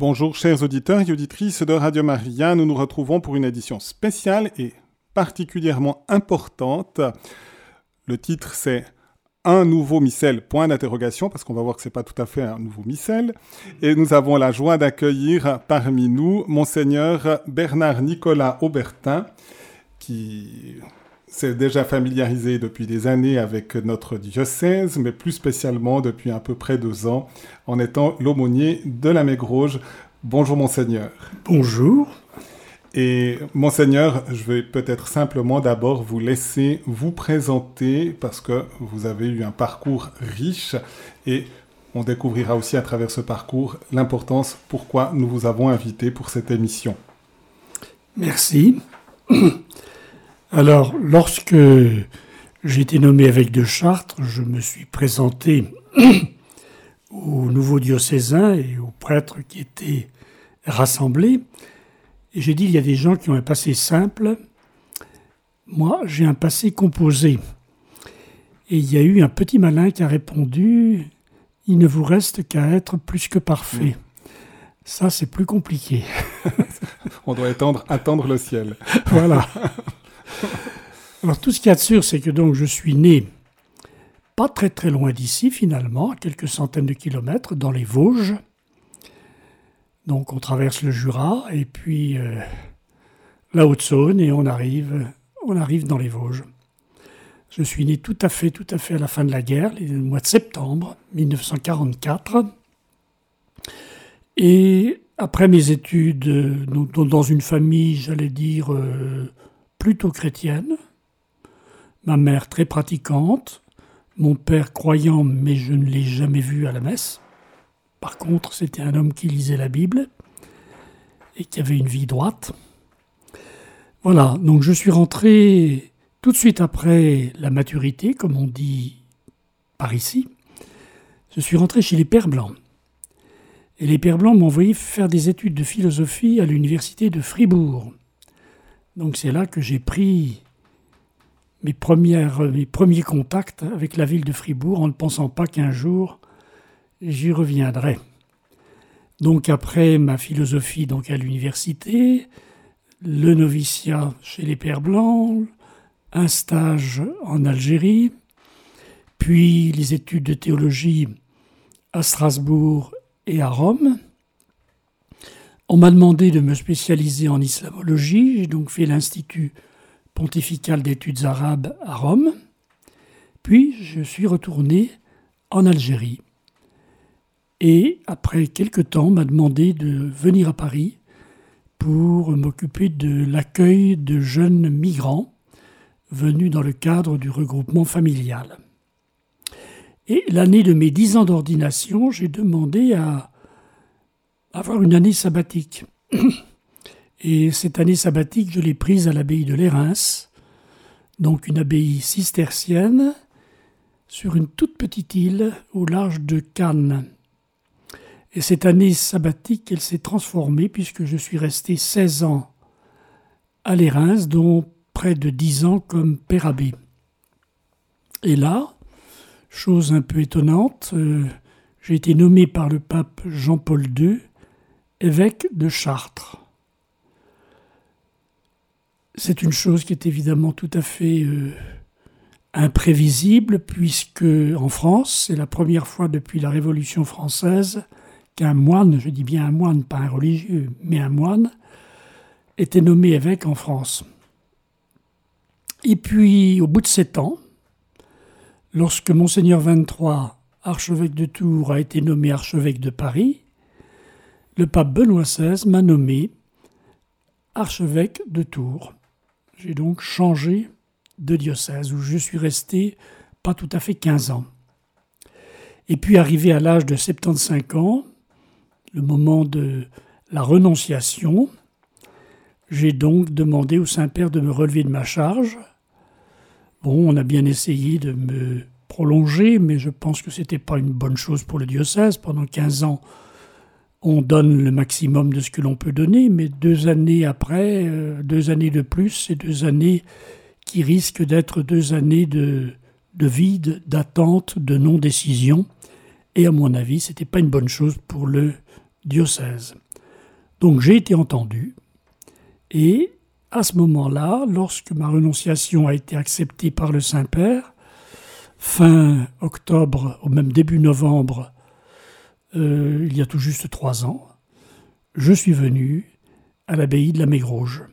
Bonjour chers auditeurs et auditrices de Radio Maria, nous nous retrouvons pour une édition spéciale et particulièrement importante. Le titre c'est un nouveau missel, point d'interrogation, parce qu'on va voir que c'est pas tout à fait un nouveau missel. Et nous avons la joie d'accueillir parmi nous Monseigneur Bernard Nicolas Aubertin, qui s'est déjà familiarisé depuis des années avec notre diocèse, mais plus spécialement depuis à peu près deux ans, en étant l'aumônier de la Mégroge. Bonjour Monseigneur. Bonjour. Et Monseigneur, je vais peut-être simplement d'abord vous laisser vous présenter parce que vous avez eu un parcours riche et on découvrira aussi à travers ce parcours l'importance pourquoi nous vous avons invité pour cette émission. Merci. Alors, lorsque j'ai été nommé évêque de Chartres, je me suis présenté aux nouveaux diocésains et aux prêtres qui étaient rassemblés. Et j'ai dit, il y a des gens qui ont un passé simple. Moi, j'ai un passé composé. Et il y a eu un petit malin qui a répondu, il ne vous reste qu'à être plus que parfait. Ça, c'est plus compliqué. On doit attendre, attendre le ciel. voilà. Alors tout ce qu'il y a de sûr, c'est que donc je suis né pas très très loin d'ici finalement, à quelques centaines de kilomètres, dans les Vosges. Donc on traverse le Jura et puis euh, la Haute-Saône et on arrive, on arrive dans les Vosges. Je suis né tout à fait, tout à fait à la fin de la guerre, le mois de septembre 1944. Et après mes études dans une famille, j'allais dire, euh, plutôt chrétienne, ma mère très pratiquante, mon père croyant, mais je ne l'ai jamais vu à la messe. Par contre, c'était un homme qui lisait la Bible et qui avait une vie droite. Voilà, donc je suis rentré tout de suite après la maturité, comme on dit par ici. Je suis rentré chez les Pères Blancs. Et les Pères Blancs m'ont envoyé faire des études de philosophie à l'université de Fribourg. Donc c'est là que j'ai pris mes, premières, mes premiers contacts avec la ville de Fribourg en ne pensant pas qu'un jour j'y reviendrai. Donc après ma philosophie donc à l'université, le noviciat chez les Pères Blancs, un stage en Algérie, puis les études de théologie à Strasbourg et à Rome. On m'a demandé de me spécialiser en islamologie, j'ai donc fait l'Institut pontifical d'études arabes à Rome, puis je suis retourné en Algérie. Et après quelque temps, m'a demandé de venir à Paris pour m'occuper de l'accueil de jeunes migrants venus dans le cadre du regroupement familial. Et l'année de mes dix ans d'ordination, j'ai demandé à avoir une année sabbatique. Et cette année sabbatique, je l'ai prise à l'abbaye de Lérins, donc une abbaye cistercienne, sur une toute petite île au large de Cannes. Et cette année sabbatique, elle s'est transformée puisque je suis resté 16 ans à Lérins, dont près de 10 ans comme père abbé. Et là, chose un peu étonnante, euh, j'ai été nommé par le pape Jean-Paul II évêque de Chartres. C'est une chose qui est évidemment tout à fait euh, imprévisible, puisque en France, c'est la première fois depuis la Révolution française qu'un moine, je dis bien un moine, pas un religieux, mais un moine, était nommé évêque en France. Et puis, au bout de sept ans, lorsque Monseigneur 23, archevêque de Tours, a été nommé archevêque de Paris, le pape Benoît XVI m'a nommé archevêque de Tours. J'ai donc changé de diocèse où je suis resté pas tout à fait 15 ans. Et puis arrivé à l'âge de 75 ans, le moment de la renonciation, j'ai donc demandé au Saint-Père de me relever de ma charge. Bon, on a bien essayé de me prolonger, mais je pense que ce n'était pas une bonne chose pour le diocèse. Pendant 15 ans, on donne le maximum de ce que l'on peut donner, mais deux années après, euh, deux années de plus, c'est deux années qui risquent d'être deux années de, de vide, d'attente, de non-décision. Et à mon avis, ce n'était pas une bonne chose pour le diocèse. Donc j'ai été entendu et à ce moment-là, lorsque ma renonciation a été acceptée par le Saint-Père, fin octobre ou même début novembre, euh, il y a tout juste trois ans, je suis venu à l'abbaye de la Mégrouge,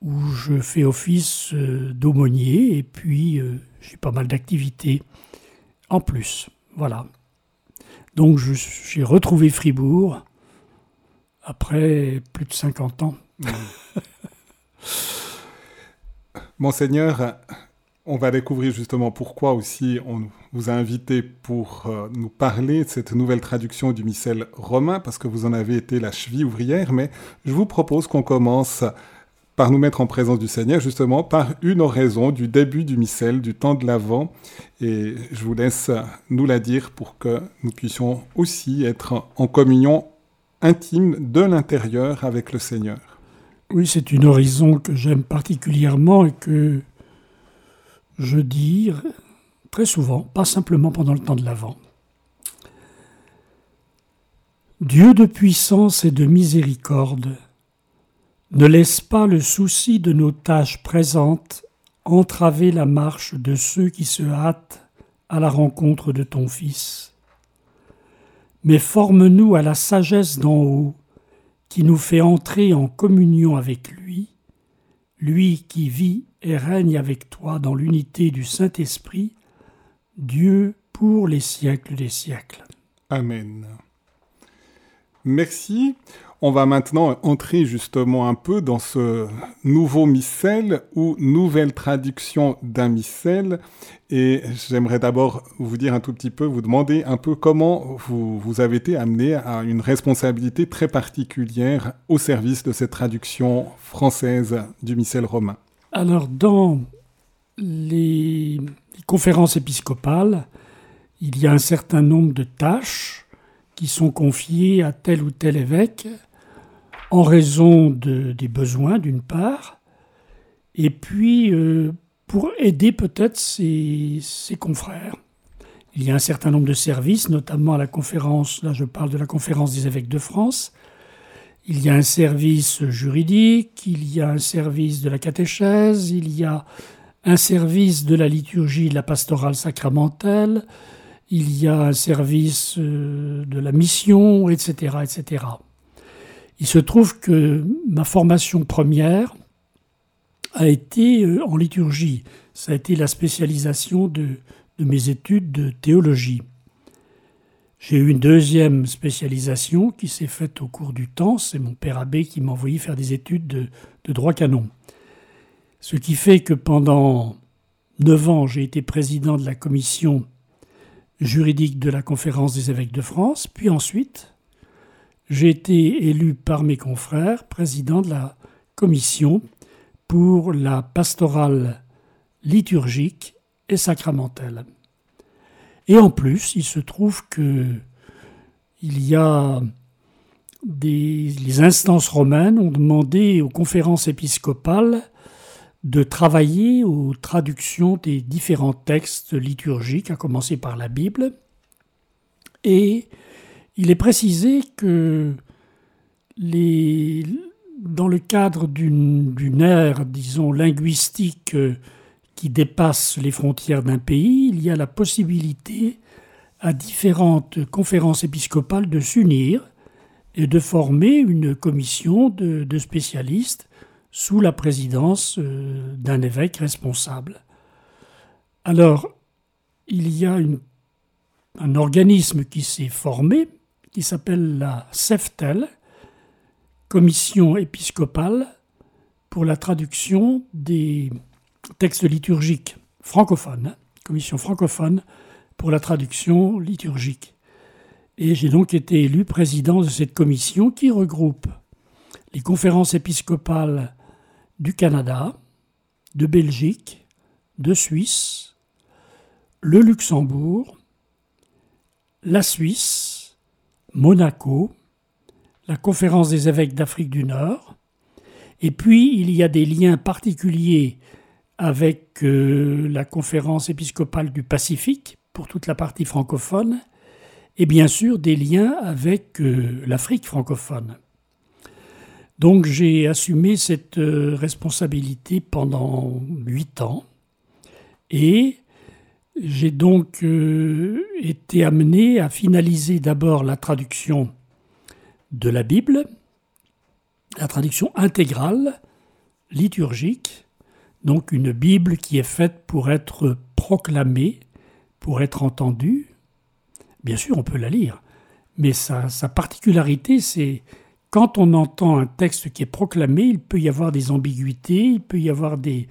où je fais office euh, d'aumônier et puis euh, j'ai pas mal d'activités en plus. Voilà. Donc j'ai retrouvé Fribourg après plus de 50 ans. Monseigneur, on va découvrir justement pourquoi aussi on vous a invité pour euh, nous parler de cette nouvelle traduction du missel romain, parce que vous en avez été la cheville ouvrière, mais je vous propose qu'on commence par nous mettre en présence du Seigneur, justement par une oraison du début du missel, du temps de l'Avent. Et je vous laisse nous la dire pour que nous puissions aussi être en communion intime de l'intérieur avec le Seigneur. Oui, c'est une horizon que j'aime particulièrement et que je dis très souvent, pas simplement pendant le temps de l'Avent. Dieu de puissance et de miséricorde, ne laisse pas le souci de nos tâches présentes entraver la marche de ceux qui se hâtent à la rencontre de ton Fils. Mais forme-nous à la sagesse d'en haut, qui nous fait entrer en communion avec lui, lui qui vit et règne avec toi dans l'unité du Saint-Esprit, Dieu pour les siècles des siècles. Amen. Merci. On va maintenant entrer justement un peu dans ce nouveau missel ou nouvelle traduction d'un missel. Et j'aimerais d'abord vous dire un tout petit peu, vous demander un peu comment vous, vous avez été amené à une responsabilité très particulière au service de cette traduction française du missel romain. Alors, dans les conférences épiscopales, il y a un certain nombre de tâches qui sont confiées à tel ou tel évêque en raison de, des besoins d'une part, et puis euh, pour aider peut-être ses, confrères. Il y a un certain nombre de services, notamment à la conférence, là je parle de la conférence des évêques de France, il y a un service juridique, il y a un service de la catéchèse, il y a un service de la liturgie de la pastorale sacramentelle, il y a un service euh, de la mission, etc., etc. Il se trouve que ma formation première a été euh, en liturgie. Ça a été la spécialisation de, mes études de théologie. J'ai eu une deuxième spécialisation qui s'est faite au cours du temps. C'est mon père abbé qui m'a envoyé faire des études de, de, droit canon. Ce qui fait que pendant neuf ans, j'ai été président de la commission juridique de la conférence des évêques de France, puis ensuite, j'ai été élu par mes confrères président de la commission pour la pastorale liturgique et sacramentelle. Et en plus, il se trouve que il y a des les instances romaines ont demandé aux conférences épiscopales de travailler aux traductions des différents textes liturgiques, à commencer par la Bible, et il est précisé que dans le cadre d'une ère, disons, linguistique euh, qui dépasse les frontières d'un pays, il y a la possibilité à différentes conférences épiscopales de s'unir et de former une commission de, spécialistes sous la présidence euh, d'un évêque responsable. Alors, il y a un organisme qui s'est formé qui s'appelle la CEFTEL, Commission épiscopale pour la traduction des textes liturgiques francophones, commission francophone pour la traduction liturgique. Et j'ai donc été élu président de cette commission qui regroupe les conférences épiscopales du Canada, de Belgique, de Suisse, le Luxembourg, la Suisse, Monaco, la conférence des évêques d'Afrique du Nord, et puis il y a des liens particuliers avec euh, la conférence épiscopale du Pacifique pour toute la partie francophone, et bien sûr des liens avec euh, l'Afrique francophone. Donc j'ai assumé cette euh, responsabilité pendant huit ans et j'ai donc euh, été amené à finaliser d'abord la traduction de la Bible, la traduction intégrale, liturgique, donc une Bible qui est faite pour être proclamée, pour être entendue. Bien sûr, on peut la lire, mais sa, particularité, c'est quand on entend un texte qui est proclamé, il peut y avoir des ambiguïtés, il peut y avoir des,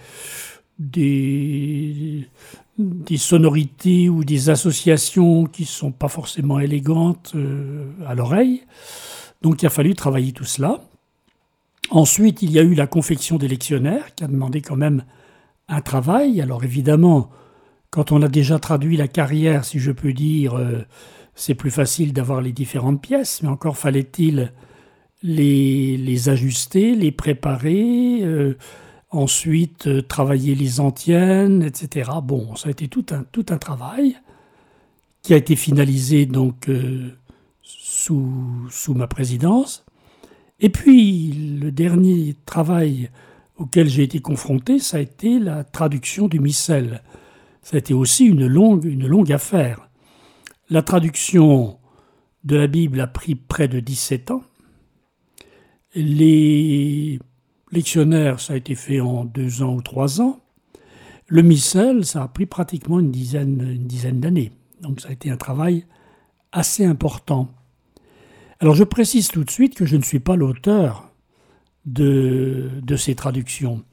des, des sonorités ou des associations qui ne sont pas forcément élégantes euh, à l'oreille. Donc il a fallu travailler tout cela. Ensuite, il y a eu la confection des lectionnaires qui a demandé quand même un travail. Alors évidemment, quand on a déjà traduit la carrière, si je peux dire, euh, c'est plus facile d'avoir les différentes pièces, mais encore fallait-il les, les, ajuster, les préparer, euh, ensuite euh, travailler les antiennes, etc. Bon, ça a été tout un, tout un travail qui a été finalisé donc sous, sous ma présidence. Et puis, le dernier travail auquel j'ai été confronté, ça a été la traduction du missel. Ça a été aussi une longue, une longue affaire. La traduction de la Bible a pris près de 17 ans. Les lectionnaires, ça a été fait en deux ans ou trois ans. Le missel, ça a pris pratiquement une dizaine, une dizaine d'années. Donc ça a été un travail assez important. Alors je précise tout de suite que je ne suis pas l'auteur de, ces traductions.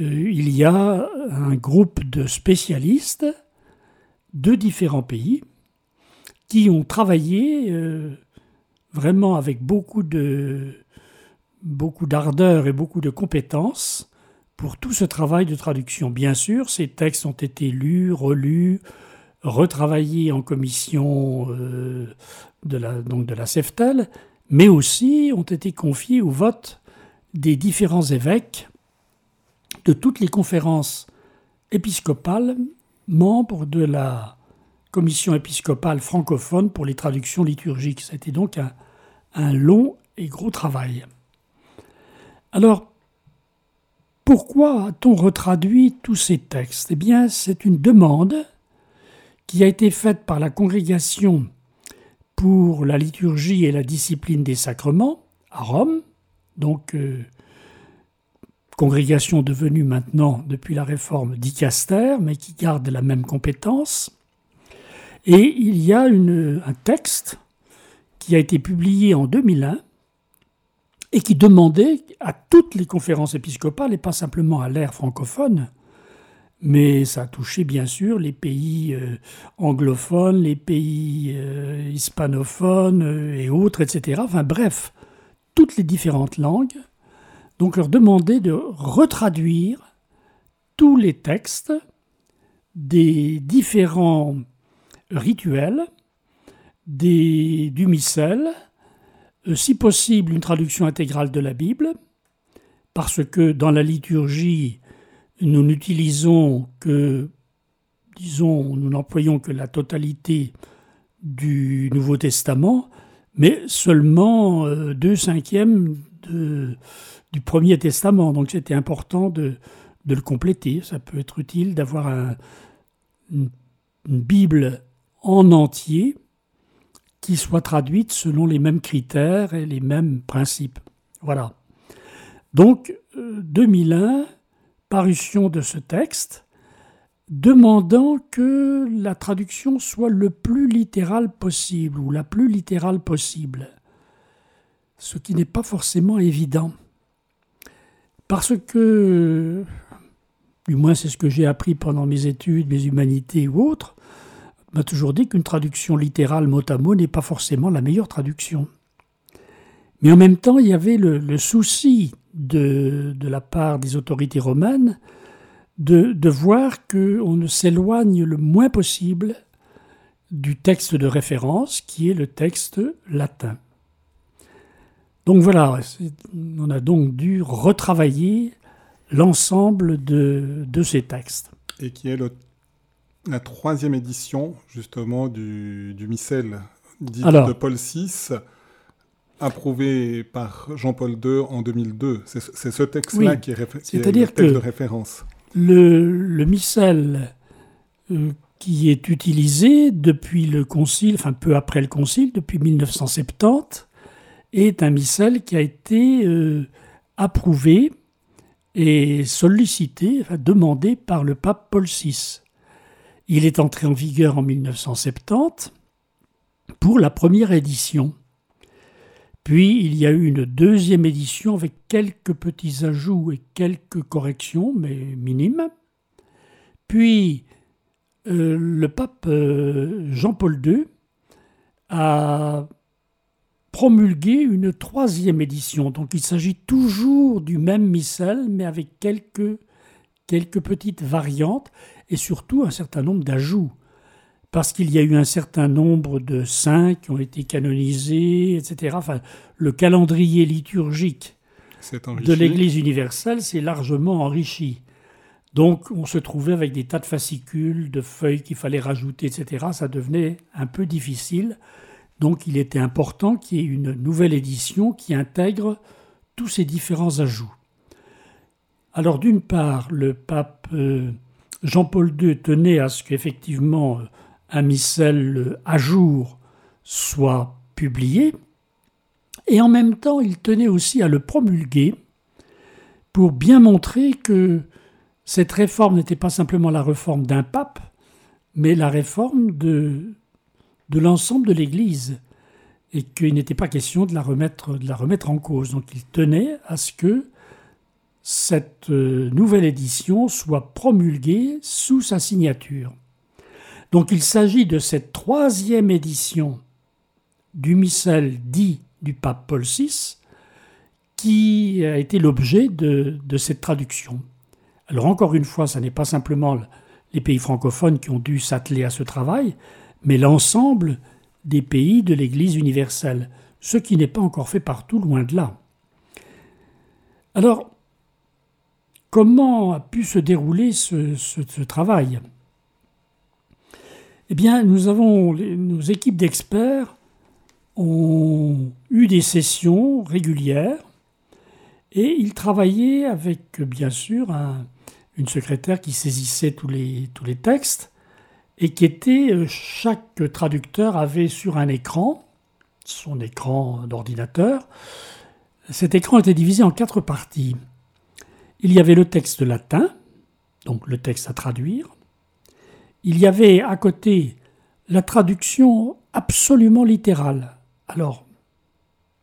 Euh, il y a un groupe de spécialistes de différents pays qui ont travaillé euh, vraiment avec beaucoup de beaucoup d'ardeur et beaucoup de compétences pour tout ce travail de traduction. Bien sûr, ces textes ont été lus, relus, retravaillés en commission euh, de la, CEFTEL, mais aussi ont été confiés au vote des différents évêques de toutes les conférences épiscopales, membres de la commission épiscopale francophone pour les traductions liturgiques. C'était donc un long et gros travail. Alors, pourquoi a-t-on retraduit tous ces textes? Eh bien, c'est une demande qui a été faite par la congrégation pour la liturgie et la discipline des sacrements à Rome, donc euh, congrégation devenue maintenant depuis la réforme d'Icaster, mais qui garde la même compétence. Et il y a un texte qui a été publié en 2001 et qui demandait à toutes les conférences épiscopales, et pas simplement à l'ère francophone, mais ça a touché bien sûr les pays euh, anglophones, les pays euh, hispanophones euh, et autres, etc. Enfin bref, toutes les différentes langues. Donc leur demander de retraduire tous les textes des différents rituels, des, du missel, si possible une traduction intégrale de la Bible, parce que dans la liturgie, nous n'utilisons que, disons, nous n'employons que la totalité du Nouveau Testament, mais seulement euh, deux cinquièmes du Premier Testament. Donc c'était important de, le compléter. Ça peut être utile d'avoir une, Bible en entier qui soit traduite selon les mêmes critères et les mêmes principes. Voilà. Donc, 2001, euh, parution de ce texte, demandant que la traduction soit le plus littérale possible ou la plus littérale possible, ce qui n'est pas forcément évident. Parce que, du moins c'est ce que j'ai appris pendant mes études, mes humanités ou autres, m'a toujours dit qu'une traduction littérale mot à mot n'est pas forcément la meilleure traduction. Mais en même temps, il y avait le souci de, la part des autorités romaines de, de voir qu'on ne s'éloigne le moins possible du texte de référence qui est le texte latin. Donc voilà, on a donc dû retravailler l'ensemble de, de, ces textes. Et qui est le, la troisième édition justement du, du missel dite de Paul VI, approuvé par Jean-Paul II en 2002. C'est ce texte-là qui est, le texte de référence. Le, le missel euh, qui est utilisé depuis le Concile, enfin peu après le Concile, depuis 1970, est un missel qui a été euh, approuvé et sollicité, enfin demandé par le pape Paul VI. Il est entré en vigueur en 1970 pour la première édition. Puis il y a eu une deuxième édition avec quelques petits ajouts et quelques corrections, mais minimes. Puis euh, le pape euh, Jean-Paul II a promulgué une troisième édition. Donc il s'agit toujours du même missel, mais avec quelques, quelques petites variantes et surtout un certain nombre d'ajouts. Parce qu'il y a eu un certain nombre de saints qui ont été canonisés, etc. Enfin, le calendrier liturgique de l'Église universelle s'est largement enrichi. Donc on se trouvait avec des tas de fascicules, de feuilles qu'il fallait rajouter, etc. Ça devenait un peu difficile. Donc il était important qu'il y ait une nouvelle édition qui intègre tous ces différents ajouts. Alors d'une part, le pape euh, Jean-Paul II tenait à ce qu'effectivement euh, un missel euh, à jour soit publié, et en même temps il tenait aussi à le promulguer pour bien montrer que cette réforme n'était pas simplement la réforme d'un pape, mais la réforme de, l'ensemble de l'Église, et qu'il n'était pas question de la, remettre, de la remettre en cause. Donc il tenait à ce que cette euh, nouvelle édition soit promulguée sous sa signature. Donc il s'agit de cette troisième édition du missel dit du pape Paul VI qui a été l'objet de, cette traduction. Alors encore une fois, ce n'est pas simplement les pays francophones qui ont dû s'atteler à ce travail, mais l'ensemble des pays de l'Église universelle, ce qui n'est pas encore fait partout, loin de là. Alors, comment a pu se dérouler ce, travail? Eh bien, nous avons, nos équipes d'experts ont eu des sessions régulières et ils travaillaient avec, bien sûr, un, une secrétaire qui saisissait tous les, tous les textes et qui était, euh, chaque traducteur avait sur un écran, son écran d'ordinateur, cet écran était divisé en quatre parties. Il y avait le texte latin, donc le texte à traduire. Il y avait à côté la traduction absolument littérale. Alors,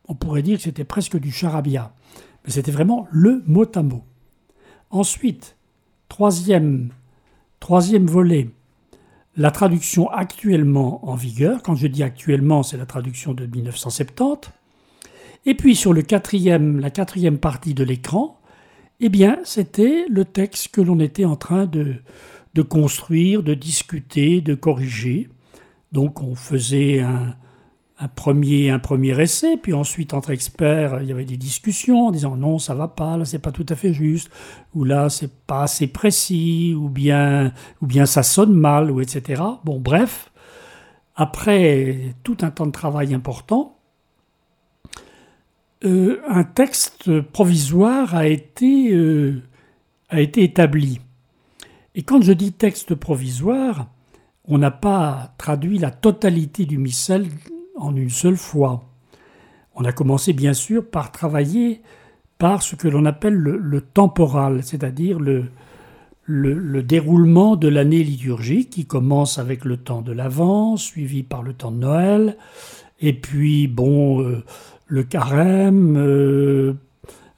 on pourrait dire que c'était presque du charabia, mais c'était vraiment le mot à mot. Ensuite, Troisième, troisième volet, la traduction actuellement en vigueur. Quand je dis actuellement, c'est la traduction de 1970. Et puis sur la quatrième partie de l'écran, eh bien, c'était le texte que l'on était en train de, construire, de discuter, de corriger. Donc on faisait un, premier, essai, puis ensuite entre experts, il y avait des discussions en disant non, ça va pas, là c'est pas tout à fait juste, ou là c'est pas assez précis, ou bien, ou bien ça sonne mal, ou etc. Bon, bref, après tout un temps de travail important, euh, un texte provisoire a été, euh, a été établi. Et quand je dis texte provisoire, on n'a pas traduit la totalité du missel en une seule fois. On a commencé bien sûr par travailler par ce que l'on appelle le, temporal, c'est-à-dire le, le, déroulement de l'année liturgique qui commence avec le temps de l'Avent, suivi par le temps de Noël, et puis bon, euh, le carême, euh,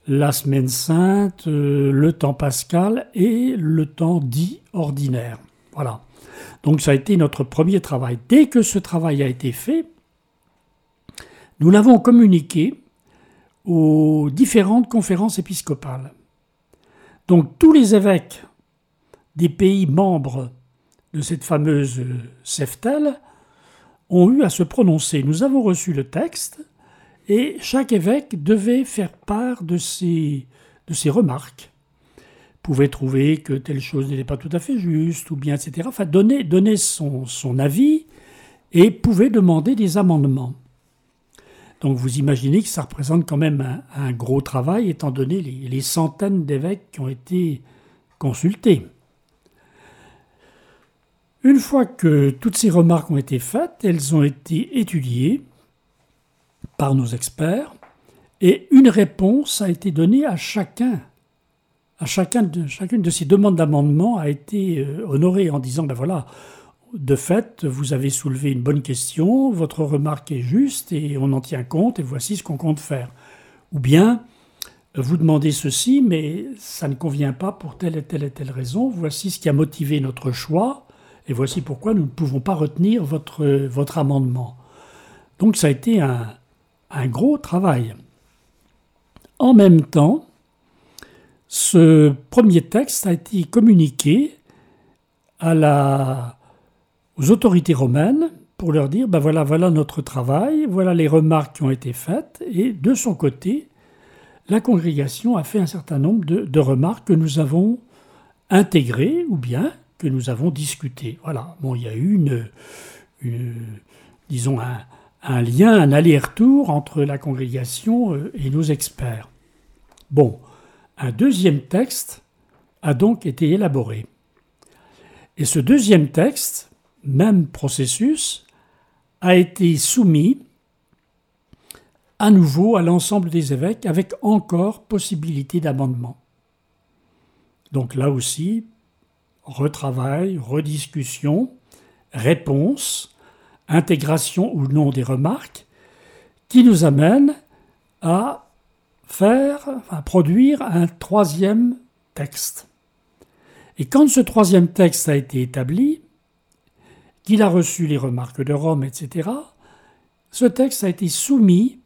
la semaine sainte, euh, le temps pascal et le temps dit ordinaire. Voilà. Donc ça a été notre premier travail. Dès que ce travail a été fait, nous l'avons communiqué aux différentes conférences épiscopales. Donc tous les évêques des pays membres de cette fameuse Seftel ont eu à se prononcer. Nous avons reçu le texte et chaque évêque devait faire part de ses, remarques. Pouvait trouver que telle chose n'était pas tout à fait juste, ou bien, etc. Enfin, donner, donner son, avis et pouvaient demander des amendements. Donc vous imaginez que ça représente quand même un, gros travail étant donné les, centaines d'évêques qui ont été consultés. Une fois que toutes ces remarques ont été faites, elles ont été étudiées par nos experts et une réponse a été donnée à chacun. À chacun de, chacune de ces demandes d'amendement a été euh, honorée en disant ben voilà, de fait, vous avez soulevé une bonne question, votre remarque est juste et on en tient compte et voici ce qu'on compte faire. Ou bien, vous demandez ceci, mais ça ne convient pas pour telle et telle et telle raison, voici ce qui a motivé notre choix et voici pourquoi nous ne pouvons pas retenir votre, votre amendement. Donc ça a été un, un gros travail. En même temps, ce premier texte a été communiqué aux autorités romaines pour leur dire ben voilà, voilà notre travail, voilà les remarques qui ont été faites, et de son côté, la congrégation a fait un certain nombre de, remarques que nous avons intégrées ou bien que nous avons discutées. Voilà, bon, il y a eu une, disons, un, un lien, un aller-retour entre la congrégation euh, et nos experts. Bon, un deuxième texte a donc été élaboré. Et ce deuxième texte, même processus, a été soumis à nouveau à l'ensemble des évêques avec encore possibilité d'amendement. Donc là aussi, retravail, rediscussion, réponse, intégration ou non des remarques, qui nous amène à faire, à produire un troisième texte. Et quand ce troisième texte a été établi, qu'il a reçu les remarques de Rome, etc., ce texte a été soumis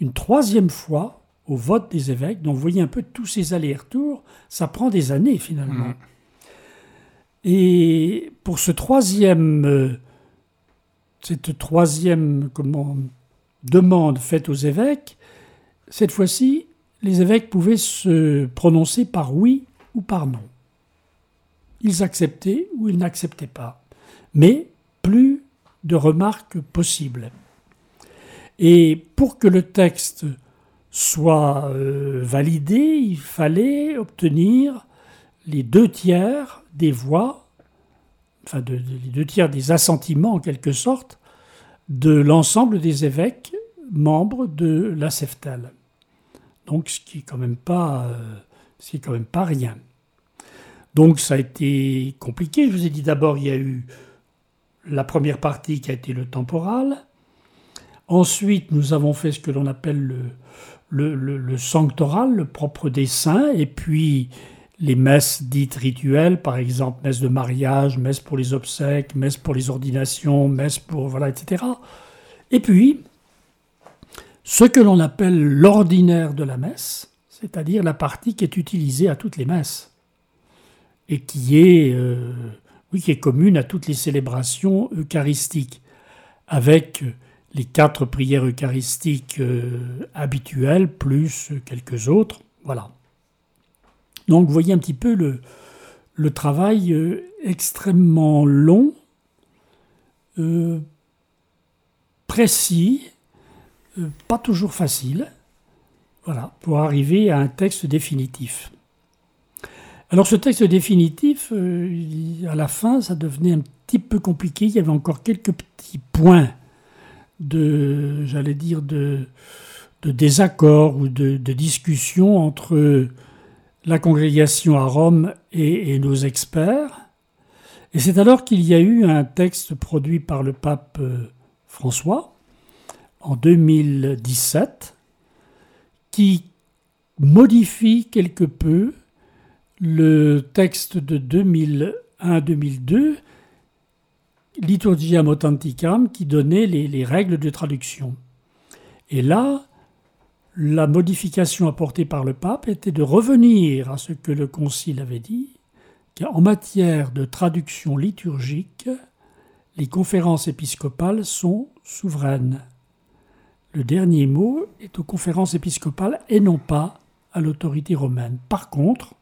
une troisième fois au vote des évêques. Donc vous voyez un peu tous ces allers-retours, ça prend des années finalement. Mmh. Et pour ce troisième, euh, cette troisième demande faite aux évêques, cette fois-ci, les évêques pouvaient se prononcer par oui ou par non. Ils acceptaient ou ils n'acceptaient pas. Mais plus de remarques possibles. Et pour que le texte soit euh, validé, il fallait obtenir les deux tiers des voix, enfin les deux tiers des assentiments en quelque sorte, de l'ensemble des évêques membres de la CEFTAL. Donc ce qui est quand même pas, euh, quand même pas rien. Donc ça a été compliqué. Je vous ai dit d'abord il y a eu la première partie qui a été le temporal. Ensuite, nous avons fait ce que l'on appelle le, le, le, sanctoral, le propre des saints, et puis les messes dites rituelles, par exemple messe de mariage, messe pour les obsèques, messe pour les ordinations, messe pour voilà, etc. Et puis ce que l'on appelle l'ordinaire de la messe, c'est-à-dire la partie qui est utilisée à toutes les messes et qui est euh, qui est commune à toutes les célébrations eucharistiques, avec les quatre prières eucharistiques euh, habituelles, plus quelques autres. Voilà. Donc vous voyez un petit peu le, travail euh, extrêmement long, euh, précis, pas toujours facile, voilà, pour arriver à un texte définitif. Alors ce texte définitif, euh, à la fin, ça devenait un petit peu compliqué. Il y avait encore quelques petits points de, j'allais dire, de, désaccord ou de, discussion entre la congrégation à Rome et, nos experts. Et c'est alors qu'il y a eu un texte produit par le pape euh, François en 2017 qui modifie quelque peu le texte de 2001-2002, Liturgia Motanticam, qui donnait les, règles de traduction. Et là, la modification apportée par le pape était de revenir à ce que le Concile avait dit, qu'en matière de traduction liturgique, les conférences épiscopales sont souveraines. Le dernier mot est aux conférences épiscopales et non pas à l'autorité romaine. Par contre,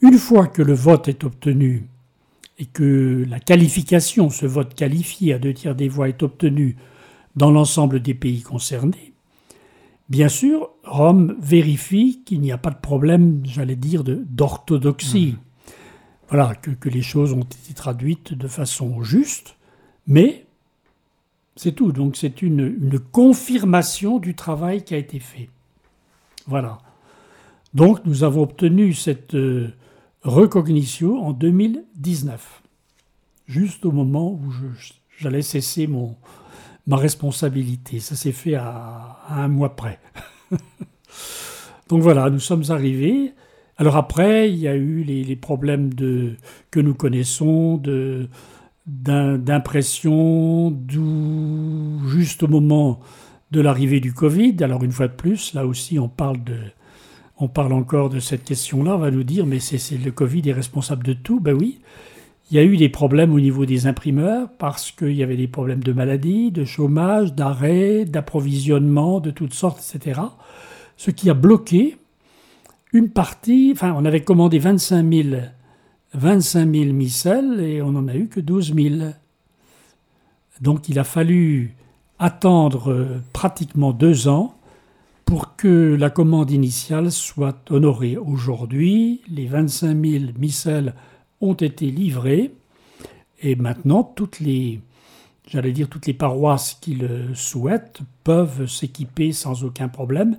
une fois que le vote est obtenu et que la qualification, ce vote qualifié à deux tiers des voix est obtenu dans l'ensemble des pays concernés, bien sûr, Rome vérifie qu'il n'y a pas de problème, j'allais dire, d'orthodoxie. Mmh. Voilà, que, les choses ont été traduites de façon juste, mais c'est tout. Donc c'est une, une confirmation du travail qui a été fait. Voilà. Donc nous avons obtenu cette euh, recognition en 2019, juste au moment où j'allais cesser mon, ma responsabilité. Ça s'est fait à, un mois près. Donc voilà, nous sommes arrivés. Alors après, il y a eu les, problèmes de, que nous connaissons, de, d'impression, d'où juste au moment de l'arrivée du Covid. Alors une fois de plus, là aussi, on parle de, on parle encore de cette question-là. On va nous dire, mais c'est le Covid est responsable de tout. Ben oui, il y a eu des problèmes au niveau des imprimeurs parce qu'il y avait des problèmes de maladie, de chômage, d'arrêt, d'approvisionnement, de toutes sortes, etc. Ce qui a bloqué une partie. Enfin, on avait commandé 25 000, 25 000 micelles et on n'en a eu que 12 000. Donc il a fallu attendre euh, pratiquement deux ans pour que la commande initiale soit honorée. Aujourd'hui, les 25 000 micelles ont été livrés et maintenant toutes les j'allais dire toutes les paroisses qui le souhaitent peuvent s'équiper sans aucun problème.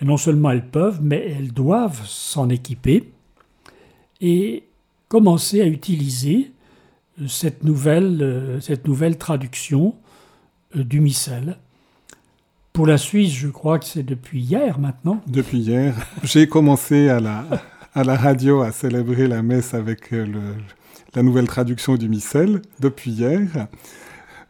Non seulement elles peuvent, mais elles doivent s'en équiper et commencer à utiliser cette nouvelle, cette nouvelle traduction euh, du missel. Pour la Suisse, je crois que c'est depuis hier maintenant. Depuis hier. J'ai commencé à la, à la radio à célébrer la messe avec euh, le, la nouvelle traduction du missel depuis hier.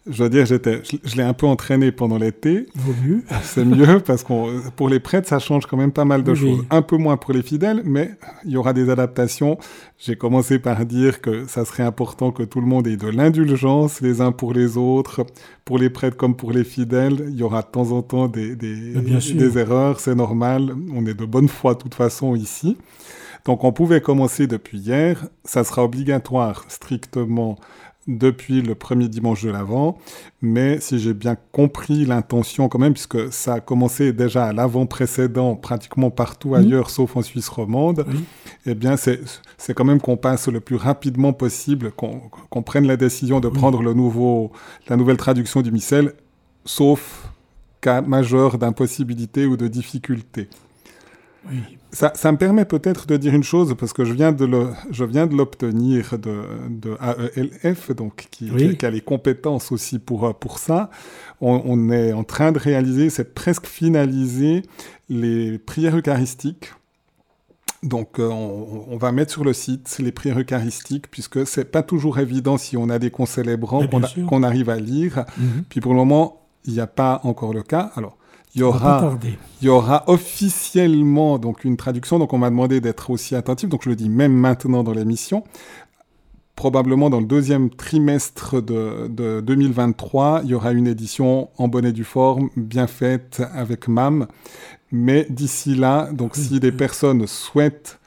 Je dois dire, j'étais, je, l'ai un peu entraîné pendant l'été. Vaut mieux. C'est mieux parce que pour les prêtres, ça change quand même pas mal de choses. Un peu moins pour les fidèles, mais il y aura des adaptations. J'ai commencé par dire que ça serait important que tout le monde ait de l'indulgence les uns pour les autres, pour les prêtres comme pour les fidèles. Il y aura de temps en temps des, des, des erreurs, c'est normal. On est de bonne foi de toute façon ici. Donc on pouvait commencer depuis hier, ça sera obligatoire strictement depuis le premier dimanche de l'Avent, mais si j'ai bien compris l'intention quand même, puisque ça a commencé déjà à l'avant précédent pratiquement partout ailleurs sauf en Suisse romande, eh bien c'est quand même qu'on passe le plus rapidement possible, qu'on prenne la décision de prendre le nouveau, la nouvelle traduction du missel, sauf cas majeur d'impossibilité ou de difficulté. Ça, ça, me permet peut-être de dire une chose, parce que je viens de, le, je viens de l'obtenir de, de, AELF, donc qui, qui, a les compétences aussi pour, pour ça. On, on est en train de réaliser, c'est presque finaliser les prières eucharistiques. Donc, euh, on, on, va mettre sur le site les prières eucharistiques, puisque c'est pas toujours évident si on a des concélébrants qu'on arrive à lire. Mhm. Puis pour le moment, il n'y a pas encore le cas. Alors, il y aura, il y aura officiellement donc une traduction. Donc on m'a demandé d'être aussi attentif. Donc je le dis même maintenant dans l'émission. Probablement dans le deuxième trimestre de, de 2023, il y aura une édition en bonne et due forme, bien faite avec MAM. Mais d'ici là, donc si des personnes souhaitent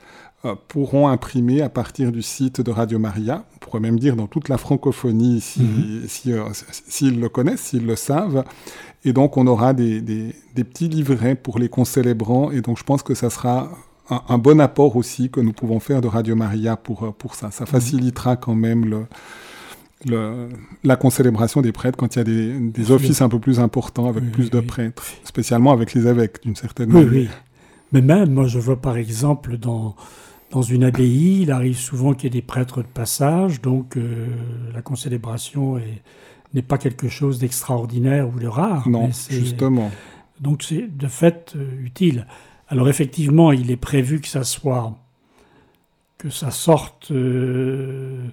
euh, pourront imprimer à partir du site de Radio Maria. On pourrait même dire dans toute la francophonie, s'ils si, mhm. si, euh, le connaissent, s'ils le savent. Et donc, on aura des, des, des, petits livrets pour les concélébrants. Et donc, je pense que ça sera un, un, bon apport aussi que nous pouvons faire de Radio Maria pour, euh, pour ça. Ça mhm. facilitera quand même le, le, la concélébration des prêtres quand il y a des, des offices un peu plus importants avec plus de prêtres, spécialement avec les évêques d'une certaine manière. Oui. Mais même, moi, je vois par exemple dans, dans une abbaye, il arrive souvent qu'il y ait des prêtres de passage, donc euh, la concélébration est n'est pas quelque chose d'extraordinaire ou de rare. Non, justement. Donc c'est de fait euh, utile. Alors effectivement, il est prévu que ça soit que ça sorte euh,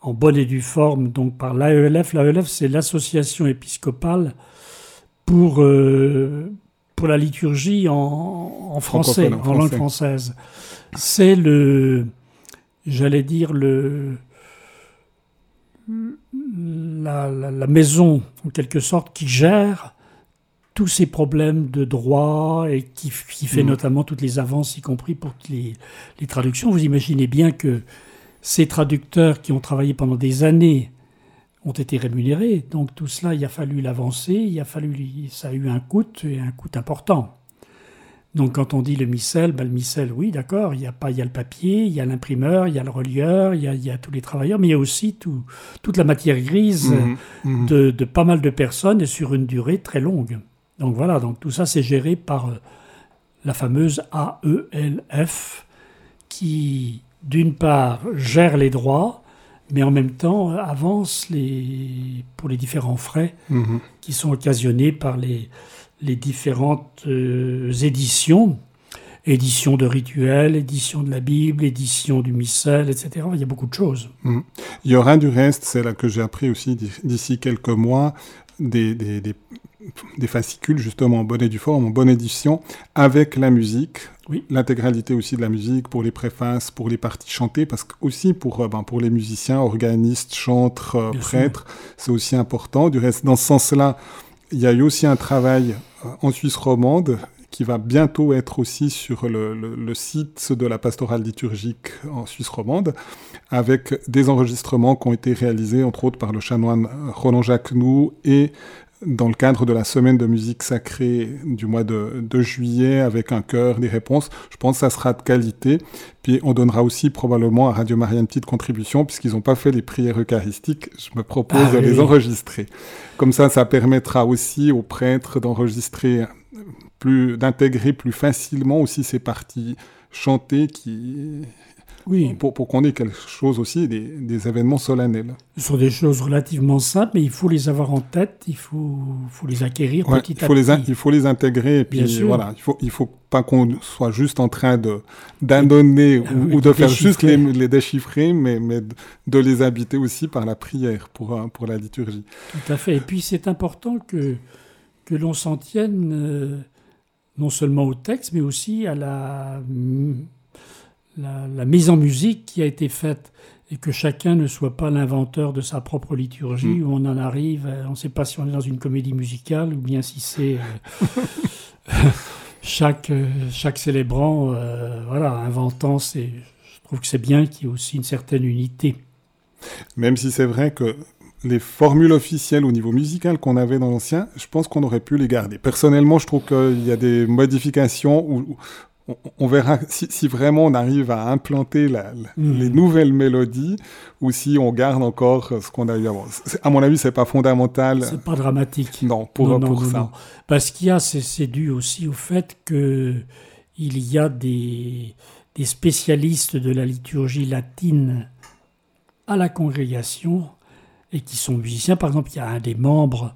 en bonne et due forme donc par l'AELF. L'AELF, c'est l'association épiscopale pour euh, pour la liturgie en, en français, en, langue française. C'est le, j'allais dire le la, la, maison, en quelque sorte, qui gère tous ces problèmes de droit et qui, qui fait mm. notamment toutes les avances, y compris pour les, les, traductions. Vous imaginez bien que ces traducteurs qui ont travaillé pendant des années ont été rémunérés. Donc tout cela, il a fallu l'avancer, il a fallu, ça a eu un coût et un coût important. Donc quand on dit le missel, ben le missel, oui, d'accord, il y a pas, il y a le papier, il y a l'imprimeur, il y a le relieur, il y a, il y a, tous les travailleurs, mais il y a aussi tout, toute la matière grise Mhm, mhm. de, de pas mal de personnes et sur une durée très longue. Donc voilà, donc tout ça c'est géré par euh, la fameuse AELF qui, d'une part, gère les droits, mais en même temps euh, avance les, pour les différents frais Mhm. qui sont occasionnés par les, les différentes euh, éditions. Édition de rituels, édition de la Bible, édition du missel, etc. Il y a beaucoup de choses. Il y aura du reste, c'est là que j'ai appris aussi d'i- d'ici quelques mois, des, des, des, des fascicules justement en bonne et due forme, en bonne édition, avec la musique, Oui. l'intégralité aussi de la musique pour les préfaces, pour les parties chantées, parce que aussi pour, euh, ben, pour les musiciens, organistes, chantres, euh, prêtres, c'est aussi important. Du reste, dans ce sens-là, il y a eu aussi un travail euh, en Suisse romande qui va bientôt être aussi sur le, le- le site de la pastorale liturgique en Suisse romande, avec des enregistrements qui ont été réalisés, entre autres, par le chanoine Roland Jacquenoux et dans le cadre de la semaine de musique sacrée du mois de, de juillet, avec un chœur, des réponses. Je pense que ça sera de qualité. Puis on donnera aussi probablement à Radio Maria une petite contribution, puisqu'ils n'ont pas fait les prières eucharistiques. Je me propose Ah de les enregistrer. Comme ça, ça permettra aussi aux prêtres d'enregistrer plus, d'intégrer plus facilement aussi ces parties chantées qui, Oui, pour, pour qu'on ait quelque chose aussi, des, des événements solennels. ce sont des choses relativement simples, mais il faut les avoir en tête, il faut, faut les acquérir Ouais, petit il, à faut les in- petit. il faut les intégrer et puis Bien sûr. voilà, il faut, il faut pas qu'on soit juste en train de d'annoncer Ah ou, oui, ou de de faire juste les, déchiffrer. les déchiffrer, mais, mais de- de les habiter aussi par la prière pour, euh, pour la liturgie. Tout à fait. Et puis c'est important que, que l'on s'en tienne euh, non seulement au texte, mais aussi à la, la, la mise en musique qui a été faite et que chacun ne soit pas l'inventeur de sa propre liturgie, Mm. où on en arrive, euh, on ne sait pas si on est dans une comédie musicale ou bien si c'est euh, chaque, euh, chaque célébrant euh, voilà, inventant. ses- Je trouve que c'est bien qu'il y ait aussi une certaine unité. Même si c'est vrai que les formules officielles au niveau musical qu'on avait dans l'ancien, je pense qu'on aurait pu les garder. Personnellement, je trouve qu'il y a des modifications où on, on verra si, si vraiment on arrive à implanter la- la- Mhm. les nouvelles mélodies ou si on garde encore ce qu'on a eu avant. À mon avis, c'est pas fondamental. C'est pas dramatique. Non, pour, Non, non, pour non, ça. Parce qu'il y a, c'est c'est dû aussi au fait que il y a des, des spécialistes de la liturgie latine à la congrégation et qui sont musiciens. Par exemple, il y a un des membres,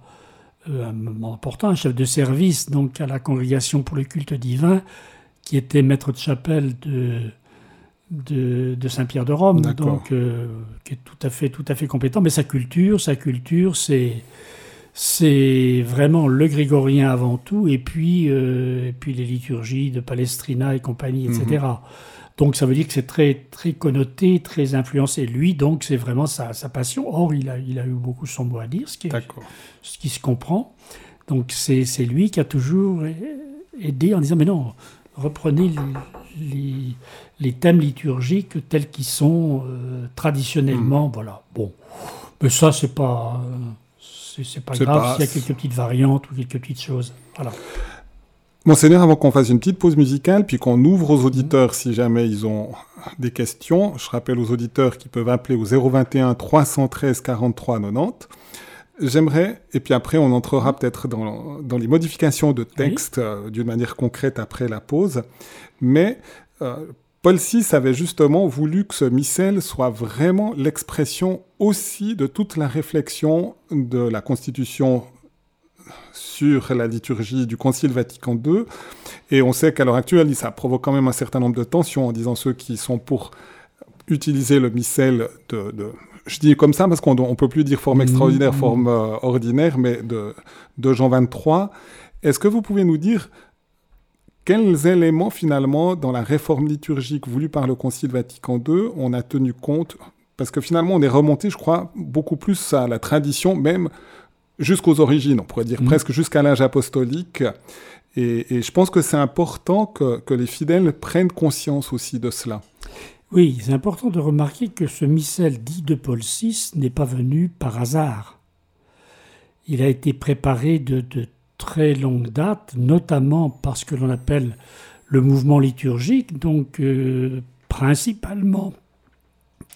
euh, un membre important, un chef de service donc à la congrégation pour le culte divin, qui était maître de chapelle de de, de Saint-Pierre de Rome, donc euh, qui est tout à fait tout à fait compétent. Mais sa culture, sa culture, c'est c'est vraiment le grégorien avant tout, et puis, euh, et puis les liturgies de Palestrina et compagnie, etc. Donc ça veut dire que c'est très, très connoté, très influencé. Lui, donc, c'est vraiment sa, sa passion. Or, il a, il a eu beaucoup son mot à dire, ce qui, est- ce qui se comprend. Donc c'est lui qui a toujours aidé en disant, mais non, reprenez les, les, les thèmes liturgiques tels qu'ils sont euh, traditionnellement. Voilà. Bon, mais ça, c'est pas... euh, c'est pas grave pas- s'il y a quelques petites variantes ou quelques petites choses. Voilà. Monseigneur, avant qu'on fasse une petite pause musicale, puis qu'on ouvre aux auditeurs si jamais ils ont des questions, je rappelle aux auditeurs qui peuvent appeler au 021 313 43 90. J'aimerais, et puis après on entrera peut-être dans, dans les modifications de texte euh, d'une manière concrète après la pause, mais euh, Paul VI avait justement voulu que ce missel soit vraiment l'expression aussi de toute la réflexion de la Constitution sur la liturgie du Concile Vatican II. Et on sait qu'à l'heure actuelle, ça provoque quand même un certain nombre de tensions en disant ceux qui sont pour utiliser le missel de, de je dis comme ça parce qu'on ne peut plus dire forme extraordinaire, Mmh. forme euh, ordinaire, mais de, de Jean 23. Est-ce que vous pouvez nous dire quels éléments finalement dans la réforme liturgique voulue par le Concile Vatican II on a tenu compte? Parce que finalement on est remonté, je crois, beaucoup plus à la tradition, même jusqu'aux origines, on pourrait dire Mhm. presque jusqu'à l'âge apostolique. Et, et je pense que c'est important que, que les fidèles prennent conscience aussi de cela. Oui, c'est important de remarquer que ce missel dit de Paul VI n'est pas venu par hasard. Il a été préparé de, très longue date, notamment parce que l'on appelle le mouvement liturgique, donc euh, principalement,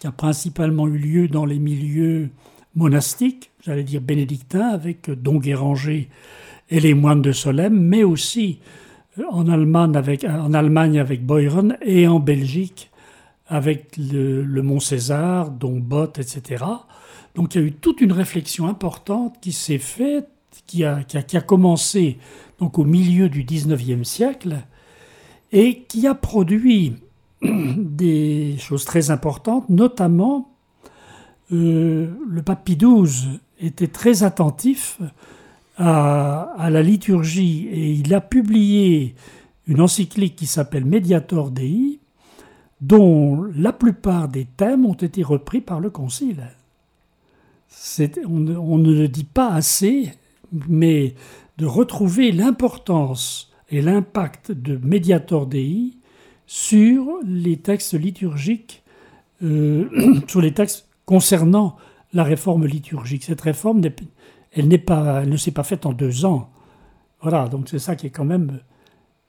qui a principalement eu lieu dans les milieux monastiques, j'allais dire bénédictins, avec Don Guéranger et les moines de Solesmes, mais aussi euh, en Allemagne avec, en et en Belgique avec le, Mont César, Don Bott, etc. Donc il y a eu toute une réflexion importante qui s'est faite, qui a, commencé donc au milieu du XIXe siècle et qui a produit des choses très importantes, notamment euh, le pape Pie XII était très attentif à, la liturgie et il a publié une encyclique qui s'appelle Mediator Dei, dont la plupart des thèmes ont été repris par le Concile. On, ne le dit pas assez, mais de retrouver l'importance et l'impact de Mediator Dei sur les textes liturgiques, euh, sur les textes concernant la réforme liturgique. Cette réforme, elle, pas, elle ne s'est pas faite en deux ans. Voilà, donc c'est ça qui est quand même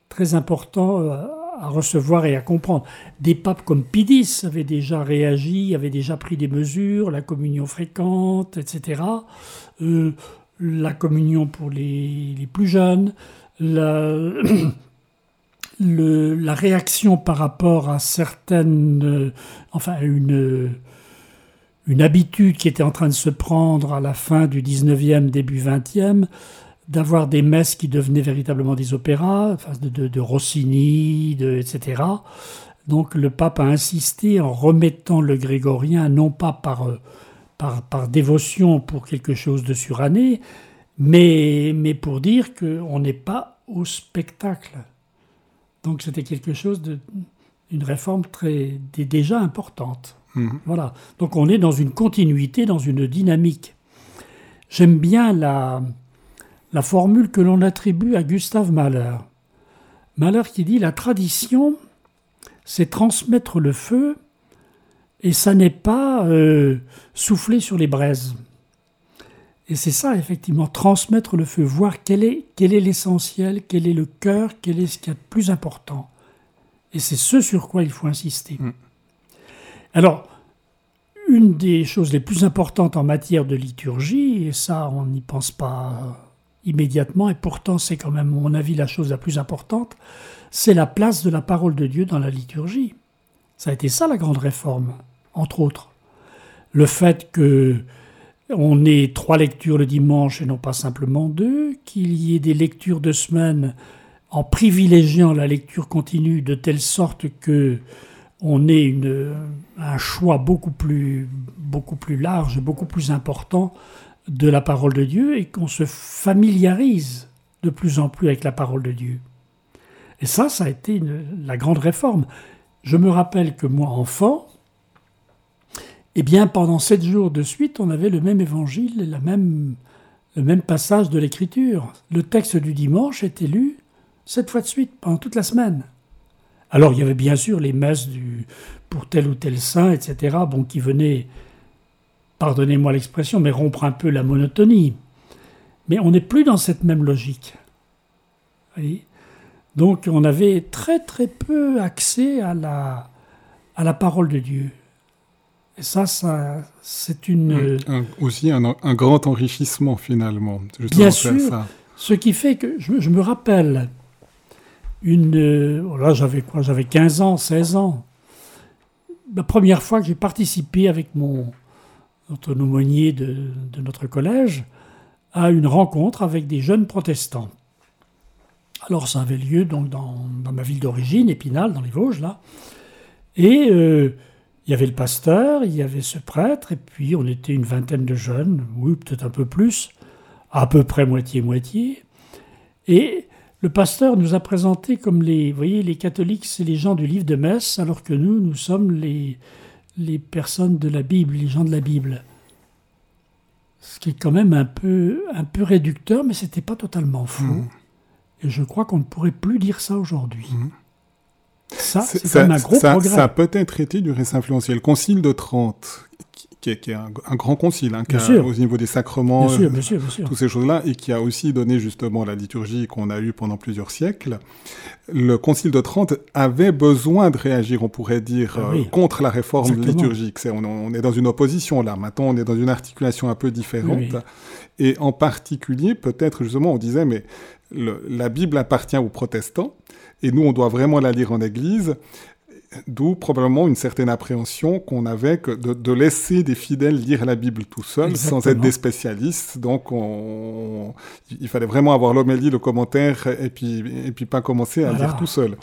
très important euh, à recevoir et à comprendre. Des papes comme Pidis avaient déjà réagi, avaient déjà pris des mesures, la communion fréquente, etc. Euh, la communion pour les, plus jeunes, la, la réaction par rapport à certaines, euh, enfin une, une habitude qui était en train de se prendre à la fin du 19e, début 20e, d'avoir des messes qui devenaient véritablement des opéras, de, de, Rossini, de, etc. Donc le pape a insisté en remettant le grégorien, non pas par, euh, par, par dévotion pour quelque chose de suranné, mais, mais pour dire qu'on n'est pas au spectacle. Donc c'était quelque chose de une réforme très déjà importante. Mhm. Voilà. Donc on est dans une continuité, dans une dynamique. J'aime bien la, la formule que l'on attribue à Gustave Mahler. Mahler qui dit la tradition, c'est transmettre le feu et ça n'est pas euh, souffler sur les braises. Et c'est ça, effectivement, transmettre le feu, voir quel est quel est l'essentiel, quel est le cœur, quel est ce qu'il y a de plus important. Et c'est ce sur quoi il faut insister. Mm. Alors, une des choses les plus importantes en matière de liturgie, et ça on n'y pense pas immédiatement, et pourtant c'est quand même, à mon avis, la chose la plus importante, c'est la place de la parole de Dieu dans la liturgie. Ça a été ça la grande réforme, entre autres. Le fait que on ait trois lectures le dimanche et non pas simplement deux, qu'il y ait des lectures de semaine en privilégiant la lecture continue de telle sorte que on ait une, un choix beaucoup plus, beaucoup plus large, beaucoup plus important de la parole de Dieu et qu'on se familiarise de plus en plus avec la parole de Dieu. Et ça, ça a été la grande réforme. Je me rappelle que moi, enfant, eh bien, pendant sept jours de suite, on avait le même évangile, la même, le même passage de l'écriture. Le texte du dimanche était lu sept fois de suite, pendant toute la semaine. Alors, il y avait bien sûr les messes du, pour tel ou tel saint, etc., bon, qui venaient pardonnez-moi l'expression, mais rompre un peu la monotonie. Mais on n'est plus dans cette même logique. Donc on avait très très peu accès à la, à la parole de Dieu. Et ça, ça c'est une... aussi un, grand enrichissement finalement. Bien sûr, ça. ce qui fait que je, me rappelle, une, oh là j'avais quoi? J'avais 15 ans, 16 ans. La première fois que j'ai participé avec mon, notre aumônier de, de, notre collège, à une rencontre avec des jeunes protestants. Alors ça avait lieu donc dans, ma ville d'origine, Épinal, dans les Vosges, là. Et euh, il y avait le pasteur, il y avait ce prêtre, et puis on était une vingtaine de jeunes, oui, peut-être un peu plus, à peu près moitié-moitié. Et le pasteur nous a présenté comme les, vous voyez, les catholiques, c'est les gens du livre de messe, alors que nous, nous sommes les, les personnes de la Bible, les gens de la Bible. Ce qui est quand même un peu, un peu réducteur, mais c'était pas totalement faux. Mmh. Et je crois qu'on ne pourrait plus dire ça aujourd'hui. Mmh. ça, c'est un gros progrès. Ça a peut-être été du reste influentiel. Le Concile de Trente, qui est, un, grand concile, hein, au niveau des sacrements, bien sûr, bien sûr, toutes ces choses-là, et qui a aussi donné justement la liturgie qu'on a eue pendant plusieurs siècles. Le concile de Trente avait besoin de réagir, on pourrait dire, Ah euh, contre la réforme Exactement. liturgique. C'est- on, on est dans une opposition là. Maintenant, on est dans une articulation un peu différente. Oui, oui. Et en particulier, peut-être justement, on disait, mais le- la Bible appartient aux protestants, et nous, on doit vraiment la lire en Église. D'où probablement une certaine appréhension qu'on avait que de, de laisser des fidèles lire la Bible tout seuls, sans être des spécialistes. Donc, on, il fallait vraiment avoir l'homélie, le commentaire, et puis, et puis pas commencer à Voilà. lire tout seul.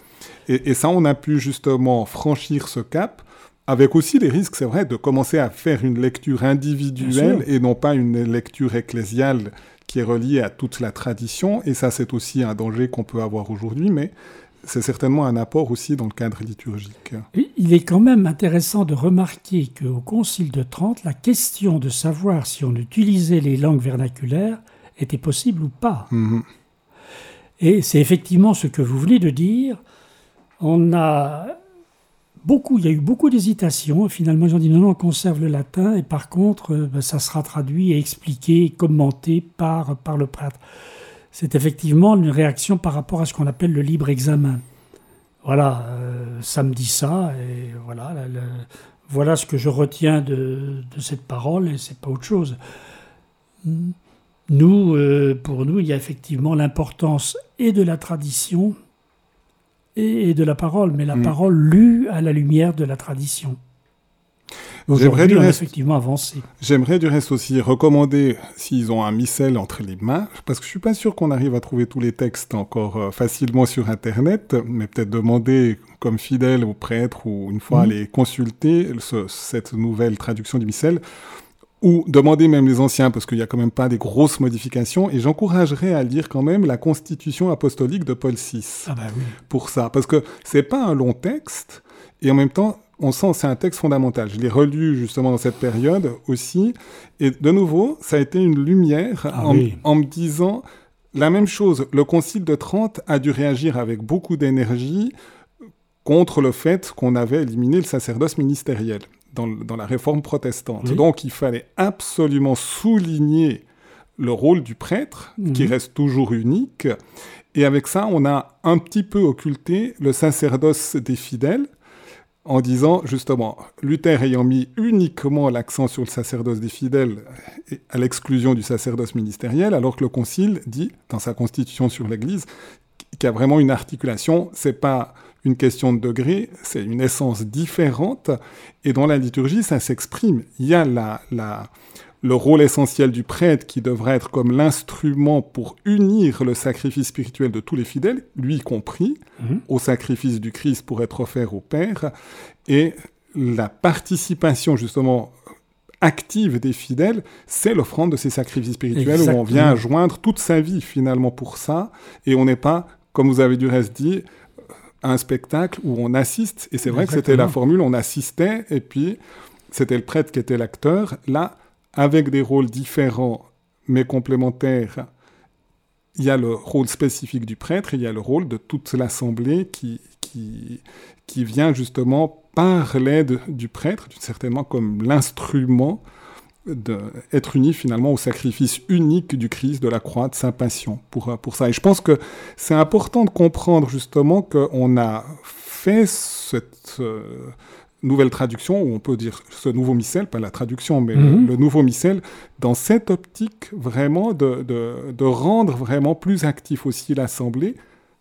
Et, et ça, on a pu justement franchir ce cap, avec aussi les risques, c'est vrai, de commencer à faire une lecture individuelle et non pas une lecture ecclésiale qui est reliée à toute la tradition. Et ça, c'est aussi un danger qu'on peut avoir aujourd'hui, mais c'est certainement un apport aussi dans le cadre liturgique. Il est quand même intéressant de remarquer qu'au Concile de Trente, la question de savoir si on utilisait les langues vernaculaires était possible ou pas. Mhm. Et c'est effectivement ce que vous venez de dire. On a beaucoup, il y a eu beaucoup d'hésitations. Finalement, ils ont dit non, non, on conserve le latin et par contre, euh, ben, ça sera traduit et expliqué, commenté par, par le prêtre. C'est effectivement une réaction par rapport à ce qu'on appelle le libre examen. Voilà, euh, ça me dit ça et voilà, la- la- voilà ce que je retiens de, de cette parole et c'est pas autre chose. Nous, euh, pour nous, il y a effectivement l'importance et de la tradition et, et de la parole, mais la Mm. parole lue à la lumière de la tradition. J'aimerais du reste- effectivement avancé. J'aimerais du reste aussi recommander, s'ils ont un missel entre les mains, parce que je suis pas sûr qu'on arrive à trouver tous les textes encore euh, facilement sur Internet, mais peut-être demander comme fidèle aux prêtres ou une fois Mhm. aller consulter ce- cette nouvelle traduction du missel, ou demander même les anciens, parce qu'il n'y a quand même pas des grosses modifications, et j'encouragerais à lire quand même la Constitution apostolique de Paul VI Ah bah oui. pour ça, parce que c'est pas un long texte, et en même temps, on sent que c'est un texte fondamental. Je l'ai relu justement dans cette période aussi, et de nouveau, ça a été une lumière Ah en, oui. en me disant la même chose. Le Concile de Trente a dû réagir avec beaucoup d'énergie contre le fait qu'on avait éliminé le sacerdoce ministériel dans, la réforme protestante. Oui. Donc il fallait absolument souligner le rôle du prêtre, qui Mhm. reste toujours unique. Et avec ça, on a un petit peu occulté le sacerdoce des fidèles en disant justement, Luther ayant mis uniquement l'accent sur le sacerdoce des fidèles à l'exclusion du sacerdoce ministériel, alors que le Concile dit, dans sa constitution sur l'Église, qu'il y a vraiment une articulation, c'est pas une question de degré, c'est une essence différente, et dans la liturgie, ça s'exprime. Il y a la, le rôle essentiel du prêtre qui devrait être comme l'instrument pour unir le sacrifice spirituel de tous les fidèles, lui compris, Mhm. au sacrifice du Christ pour être offert au Père, et la participation justement active des fidèles, c'est l'offrande de ces sacrifices spirituels où on vient joindre toute sa vie finalement pour ça, et on n'est pas, comme vous avez du reste dit, un spectacle où on assiste, et c'est vrai que c'était la formule, on assistait, et puis c'était le prêtre qui était l'acteur, là, avec des rôles différents mais complémentaires, il y a le rôle spécifique du prêtre, et il y a le rôle de toute l'assemblée qui, qui, qui vient justement par l'aide du prêtre, certainement comme l'instrument d'être uni finalement au sacrifice unique du Christ, de la croix, de sa passion pour, pour ça. Et je pense que c'est important de comprendre justement qu'on a fait cette euh, nouvelle traduction, ou on peut dire ce nouveau missel, pas la traduction, mais Mhm. le, le nouveau missel, dans cette optique vraiment de, de, de rendre vraiment plus actif aussi l'Assemblée,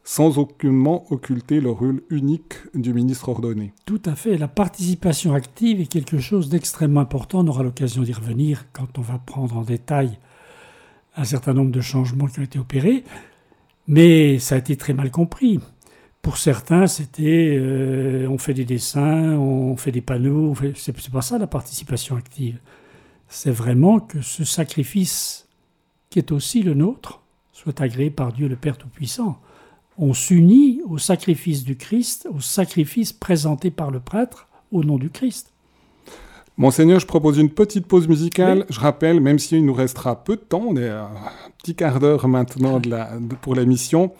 sans aucunement occulter le rôle unique du ministre ordonné. Tout à fait. La participation active est quelque chose d'extrêmement important. On aura l'occasion d'y revenir quand on va prendre en détail un certain nombre de changements qui ont été opérés. Mais ça a été très mal compris. Pour certains, c'était euh, on fait des dessins, on fait des panneaux. fait- C'est pas ça la participation active. C'est vraiment que ce sacrifice, qui est aussi le nôtre, soit agréé par Dieu le Père Tout-Puissant on s'unit au sacrifice du Christ, au sacrifice présenté par le prêtre au nom du Christ. Monseigneur, je propose une petite pause musicale. Je rappelle, même s'il nous restera peu de temps, on est à un petit quart d'heure maintenant de la, de- pour l'émission,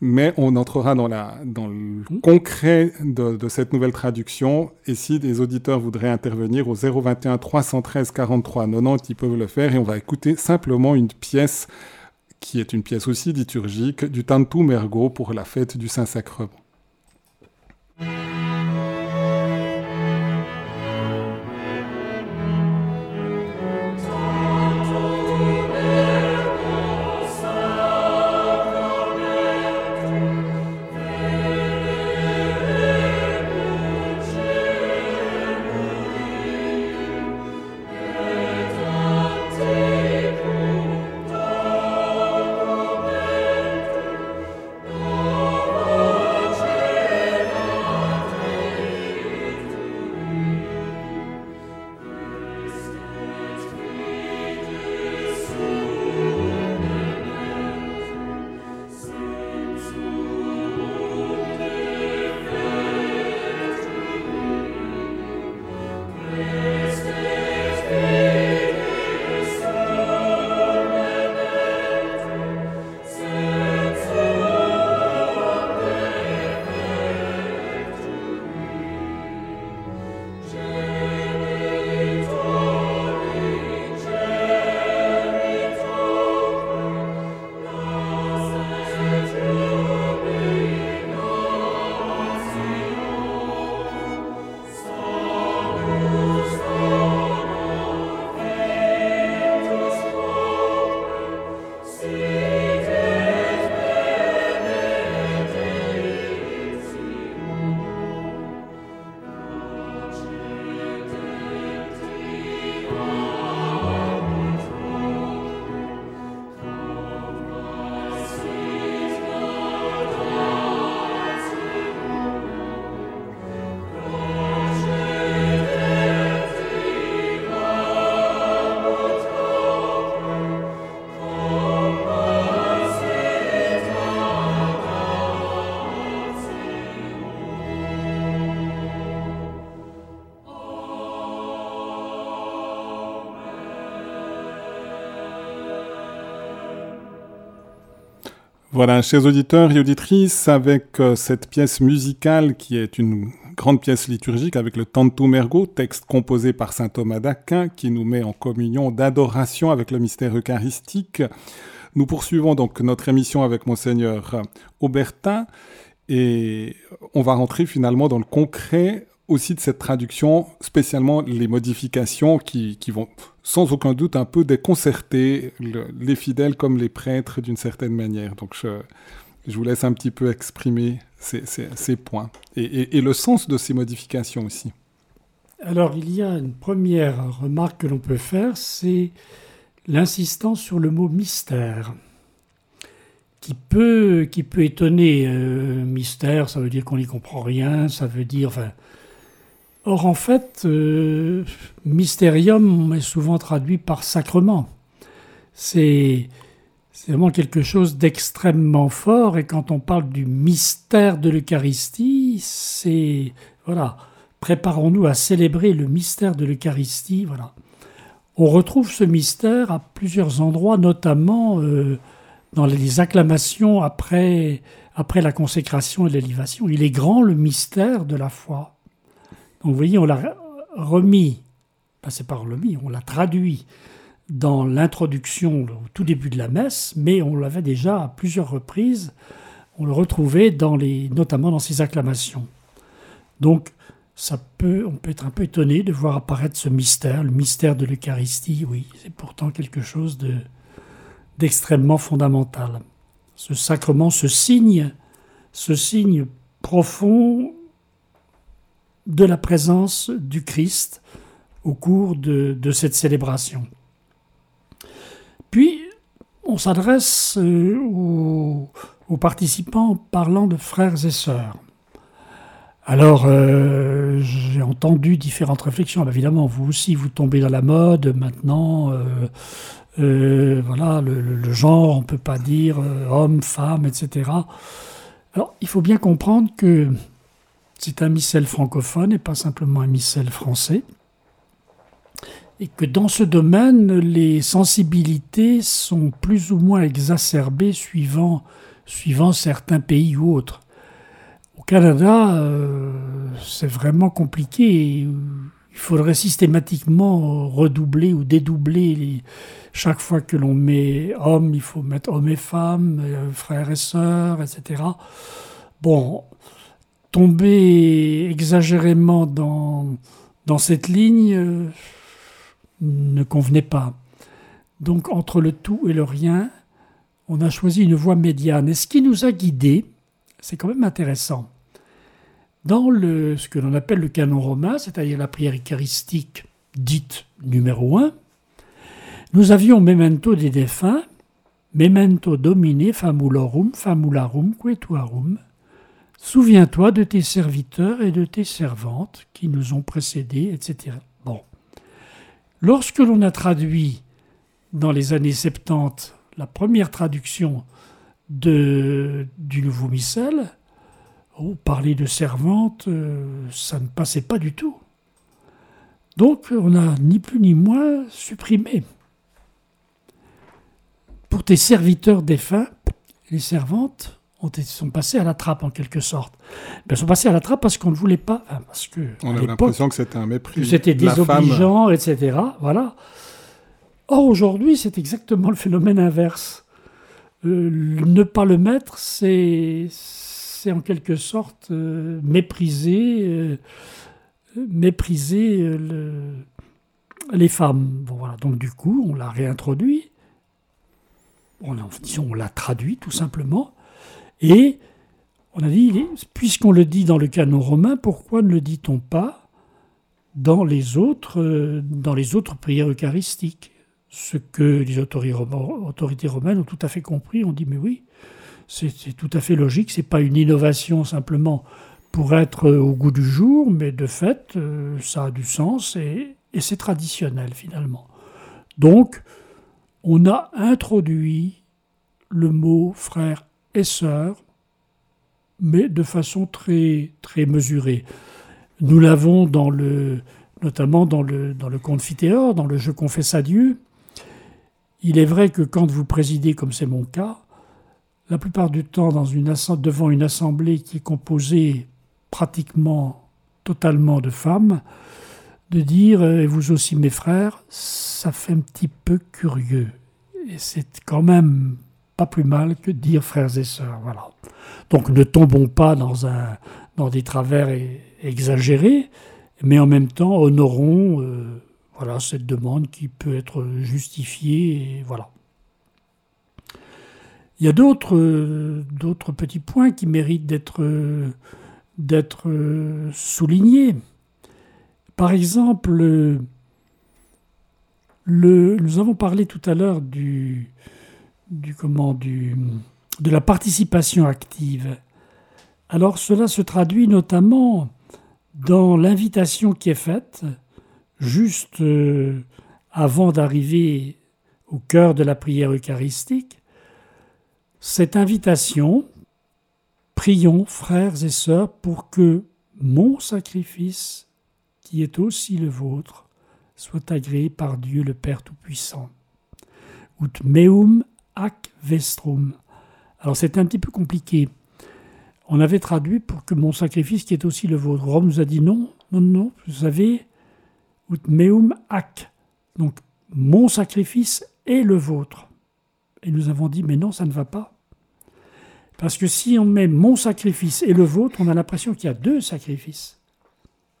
mais on entrera dans, la, dans le mmh. concret de, de, cette nouvelle traduction. Et si des auditeurs voudraient intervenir au 021 313 43 90, ils peuvent le faire et on va écouter simplement une pièce qui est une pièce aussi liturgique du Tantou Mergo pour la fête du Saint-Sacrement. Voilà, chers auditeurs et auditrices, avec euh, cette pièce musicale qui est une grande pièce liturgique avec le Tantum Mergo, texte composé par saint Thomas d'Aquin qui nous met en communion d'adoration avec le mystère eucharistique. Nous poursuivons donc notre émission avec monseigneur Aubertin et on va rentrer finalement dans le concret aussi de cette traduction, spécialement les modifications qui, vont sans aucun doute un peu déconcerter les fidèles comme les prêtres d'une certaine manière. Donc je, vous laisse un petit peu exprimer ces, points et, le sens de ces modifications aussi. Alors il y a une première remarque que l'on peut faire, c'est l'insistance sur le mot mystère. Qui peut, qui peut étonner. Euh, mystère, ça veut dire qu'on n'y comprend rien, ça veut dire. Enfin, Or, en fait, euh, mystérium est souvent traduit par sacrement. C'est vraiment quelque chose d'extrêmement fort. Et quand on parle du mystère de l'Eucharistie, c'est. Voilà. Préparons-nous à célébrer le mystère de l'Eucharistie. Voilà. On retrouve ce mystère à plusieurs endroits, notamment euh, dans les acclamations après, après la consécration et l'élévation. Il est grand le mystère de la foi. Donc vous voyez, on l'a remis, pas c'est pas remis, on l'a traduit dans l'introduction au tout début de la messe, mais on l'avait déjà à plusieurs reprises, on le retrouvait dans les, notamment dans ses acclamations. Donc ça peut, on peut être un peu étonné de voir apparaître ce mystère, le mystère de l'Eucharistie, oui, c'est pourtant quelque chose de, d'extrêmement fondamental. Ce sacrement, ce signe, ce signe profond de la présence du Christ au cours de, cette célébration. Puis, on s'adresse euh, aux, participants en parlant de frères et sœurs. Alors, euh, j'ai entendu différentes réflexions. Évidemment, vous aussi, vous tombez dans la mode maintenant. Euh, voilà, le, le, genre, on ne peut pas dire homme, femme, etc. Alors, il faut bien comprendre que c'est un missel francophone et pas simplement un missel français. Et que dans ce domaine, les sensibilités sont plus ou moins exacerbées suivant, suivant certains pays ou autres. Au Canada, euh, c'est vraiment compliqué. Il faudrait systématiquement redoubler ou dédoubler chaque fois que l'on met homme, il faut mettre homme et femme, euh, frères et sœurs, etc. Bon, tomber exagérément dans, cette ligne euh, ne convenait pas. Donc entre le tout et le rien, on a choisi une voie médiane. Et ce qui nous a guidés, c'est quand même intéressant. Dans le, ce que l'on appelle le canon romain, c'est-à-dire la prière eucharistique dite numéro 1, nous avions memento des défunts, memento domine famulorum, famularum, quetuarum, Souviens-toi de tes serviteurs et de tes servantes qui nous ont précédés, etc. Bon. Lorsque l'on a traduit dans les années 70 la première traduction du Nouveau Missel, oh, parler de servantes, euh, ça ne passait pas du tout. Donc on a ni plus ni moins supprimé. Pour tes serviteurs défunts, les servantes, ont, sont passés à la trappe en quelque sorte. Ben, ils sont passés à la trappe parce qu'on ne voulait pas, parce que on a l'impression que c'était un mépris, c'était désobligeant, etc. Voilà. Or aujourd'hui, c'est exactement le phénomène inverse. Euh, ne pas le mettre, c'est c'est en quelque sorte euh, mépriser, euh, mépriser le, les femmes. Bon, voilà. Donc du coup, on l'a réintroduit. On, on l'a traduit tout simplement. Et on a dit, puisqu'on le dit dans le canon romain, pourquoi ne le dit-on pas dans les autres, euh, dans les autres prières eucharistiques? Ce que les autorités romaines ont tout à fait compris, on dit mais oui, c'est tout à fait logique, c'est pas une innovation simplement pour être au goût du jour, mais de fait, euh, ça a du sens et, et c'est traditionnel finalement. Donc, on a introduit le mot frère et sœurs, mais de façon très, très mesurée. Nous l'avons dans le, notamment dans le, dans le Confiteor, dans le Je confesse à Dieu. Il est vrai que quand vous présidez, comme c'est mon cas, la plupart du temps dans une, devant une assemblée qui est composée pratiquement totalement de femmes, de dire, et vous aussi mes frères, ça fait un petit peu curieux. Et c'est quand même pas plus mal que dire frères et sœurs. Voilà. Donc ne tombons pas dans, un, dans des travers exagérés, mais en même temps honorons euh, voilà, cette demande qui peut être justifiée. Et voilà. Il y a d'autres, d'autres petits points qui méritent d'être, d'être soulignés. Par exemple, le, nous avons parlé tout à l'heure du, du, comment, du, de la participation active. Alors cela se traduit notamment dans l'invitation qui est faite juste euh, avant d'arriver au cœur de la prière eucharistique. Cette invitation, prions frères et sœurs pour que mon sacrifice, qui est aussi le vôtre, soit agréé par Dieu le Père Tout-Puissant. Ut meum Ac vestrum. Alors c'est un petit peu compliqué. On avait traduit pour que mon sacrifice qui est aussi le vôtre. Rome nous a dit non, non, non, vous savez, ut meum ac. Donc mon sacrifice est le vôtre. Et nous avons dit mais non, ça ne va pas. Parce que si on met mon sacrifice et le vôtre, on a l'impression qu'il y a deux sacrifices.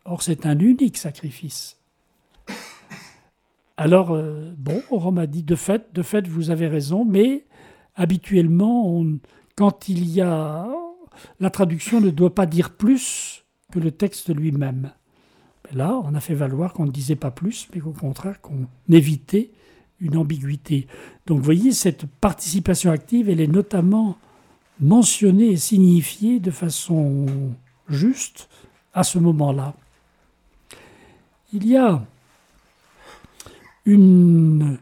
Or c'est un unique sacrifice. Alors, euh, bon, Rome a dit de fait, de fait, vous avez raison, mais habituellement, quand il y a. La traduction ne doit pas dire plus que le texte lui-même. Là, on a fait valoir qu'on ne disait pas plus, mais qu'au contraire, qu'on évitait une ambiguïté. Donc, vous voyez, cette participation active, elle est notamment mentionnée et signifiée de façon juste à ce moment-là. Il y a une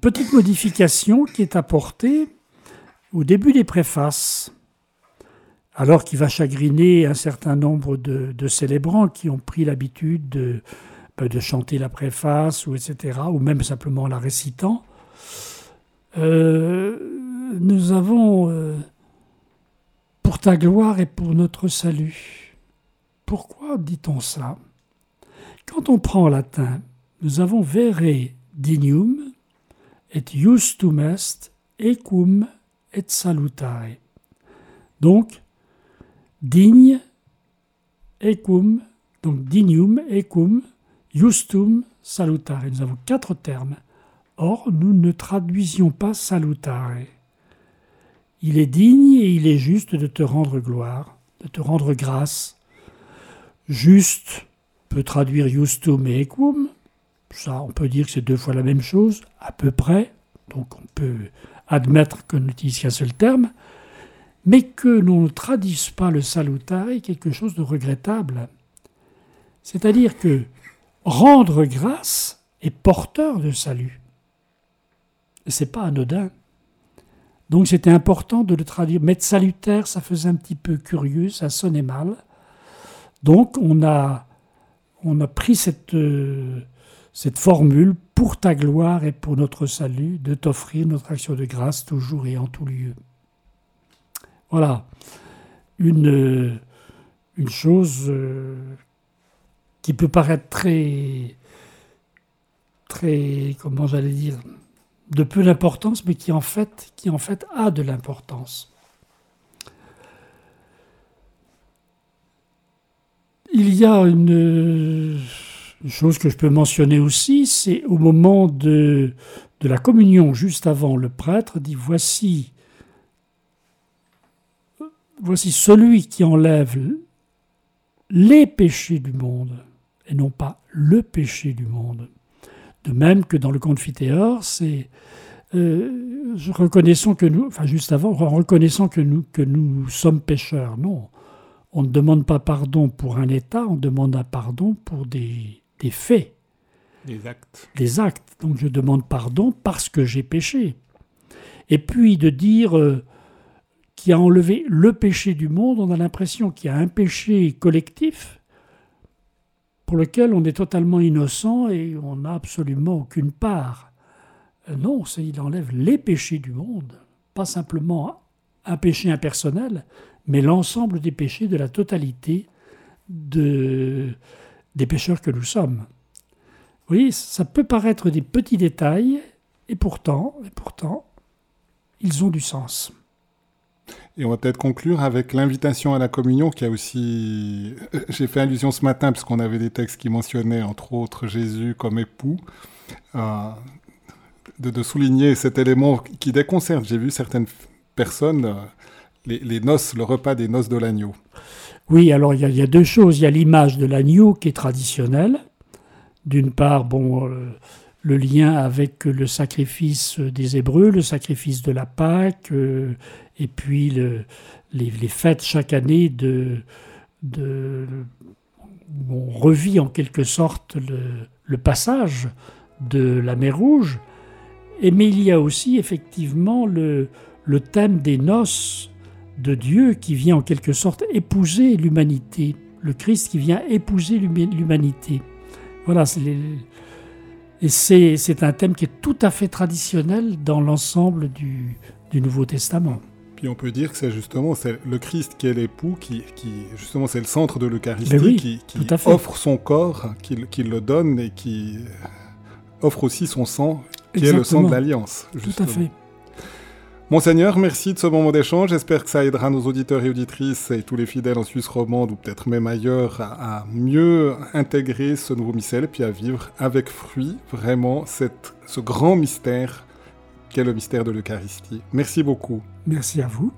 petite modification qui est apportée au début des préfaces, alors qu'il va chagriner un certain nombre de, célébrants qui ont pris l'habitude de, ben, chanter la préface, ou etc., ou même simplement la récitant. Euh, nous avons euh, ta gloire et pour notre salut. Pourquoi dit-on ça? Quand on prend en latin, nous avons vere dignum et justum est ecum et salutare. Donc, digne, ecum, donc dignum, ecum, justum, salutare. Nous avons quatre termes. Or, nous ne traduisions pas salutare. Il est digne et il est juste de te rendre gloire, de te rendre grâce. Juste peut traduire justum et ecum. Ça, on peut dire que c'est deux fois la même chose, à peu près. Donc, on peut admettre qu'on n'utilise qu'un seul terme mais que l'on ne traduise pas le salutare est quelque chose de regrettable. C'est-à-dire que rendre grâce est porteur de salut. C'est pas anodin. Donc c'était important de le traduire. Mettre salutaire, ça faisait un petit peu curieux, ça sonnait mal. Donc on a, pris cette, euh, cette formule pour ta gloire et pour notre salut, de t'offrir notre action de grâce toujours et en tout lieu. Voilà. Une, chose euh, qui peut paraître très, très, comment j'allais dire, de peu d'importance, mais qui en fait, qui en fait a de l'importance. Il y a une, chose que je peux mentionner aussi, c'est au moment de, de la communion, juste avant, le prêtre dit Voici Voici celui qui enlève les péchés du monde, et non pas le péché du monde. De même que dans le Confiteor, c'est euh, reconnaissons que nous, enfin juste avant, reconnaissant que nous, que nous sommes pécheurs. Non, on ne demande pas pardon pour un état, on demande un pardon pour des, des faits. Des actes. Des actes. Donc je demande pardon parce que j'ai péché. Et puis de dire, euh, qui a enlevé le péché du monde, on a l'impression qu'il y a un péché collectif pour lequel on est totalement innocent et on n'a absolument aucune part. Euh, non, il enlève les péchés du monde, pas simplement un péché impersonnel, mais l'ensemble des péchés de la totalité de, des pécheurs que nous sommes. Vous voyez, ça peut paraître des petits détails, et pourtant, et pourtant, ils ont du sens. Et on va peut-être conclure avec l'invitation à la communion qui a aussi... Euh, j'ai fait allusion ce matin parce qu'on avait des textes qui mentionnaient entre autres Jésus comme époux. Euh, de, souligner cet élément qui déconcerte. J'ai vu certaines personnes, euh, les, noces, le repas des noces de l'agneau. Oui, alors il y, a deux choses. Il y a l'image de l'agneau qui est traditionnelle. D'une part, bon, le lien avec le sacrifice des Hébreux, le sacrifice de la Pâque, euh, et puis les, fêtes chaque année de, on revit en quelque sorte le, passage de la mer Rouge. Et, mais il y a aussi effectivement le thème des noces de Dieu qui vient en quelque sorte épouser l'humanité, le Christ qui vient épouser l'humanité. Voilà, c'est et c'est un thème qui est tout à fait traditionnel dans l'ensemble du, du, Nouveau Testament. Puis on peut dire que c'est justement le Christ qui est l'époux, qui, qui, justement c'est le centre de l'Eucharistie, qui, qui offre son corps, qui, qui, le donne et qui offre aussi son sang, qui est le sang de l'Alliance. Tout à fait. Monseigneur, merci de ce moment d'échange. J'espère que ça aidera nos auditeurs et auditrices et tous les fidèles en Suisse romande ou peut-être même ailleurs à, mieux intégrer ce nouveau missel puis à vivre avec fruit vraiment ce grand mystère qu'est le mystère de l'Eucharistie. Merci beaucoup. Merci à vous.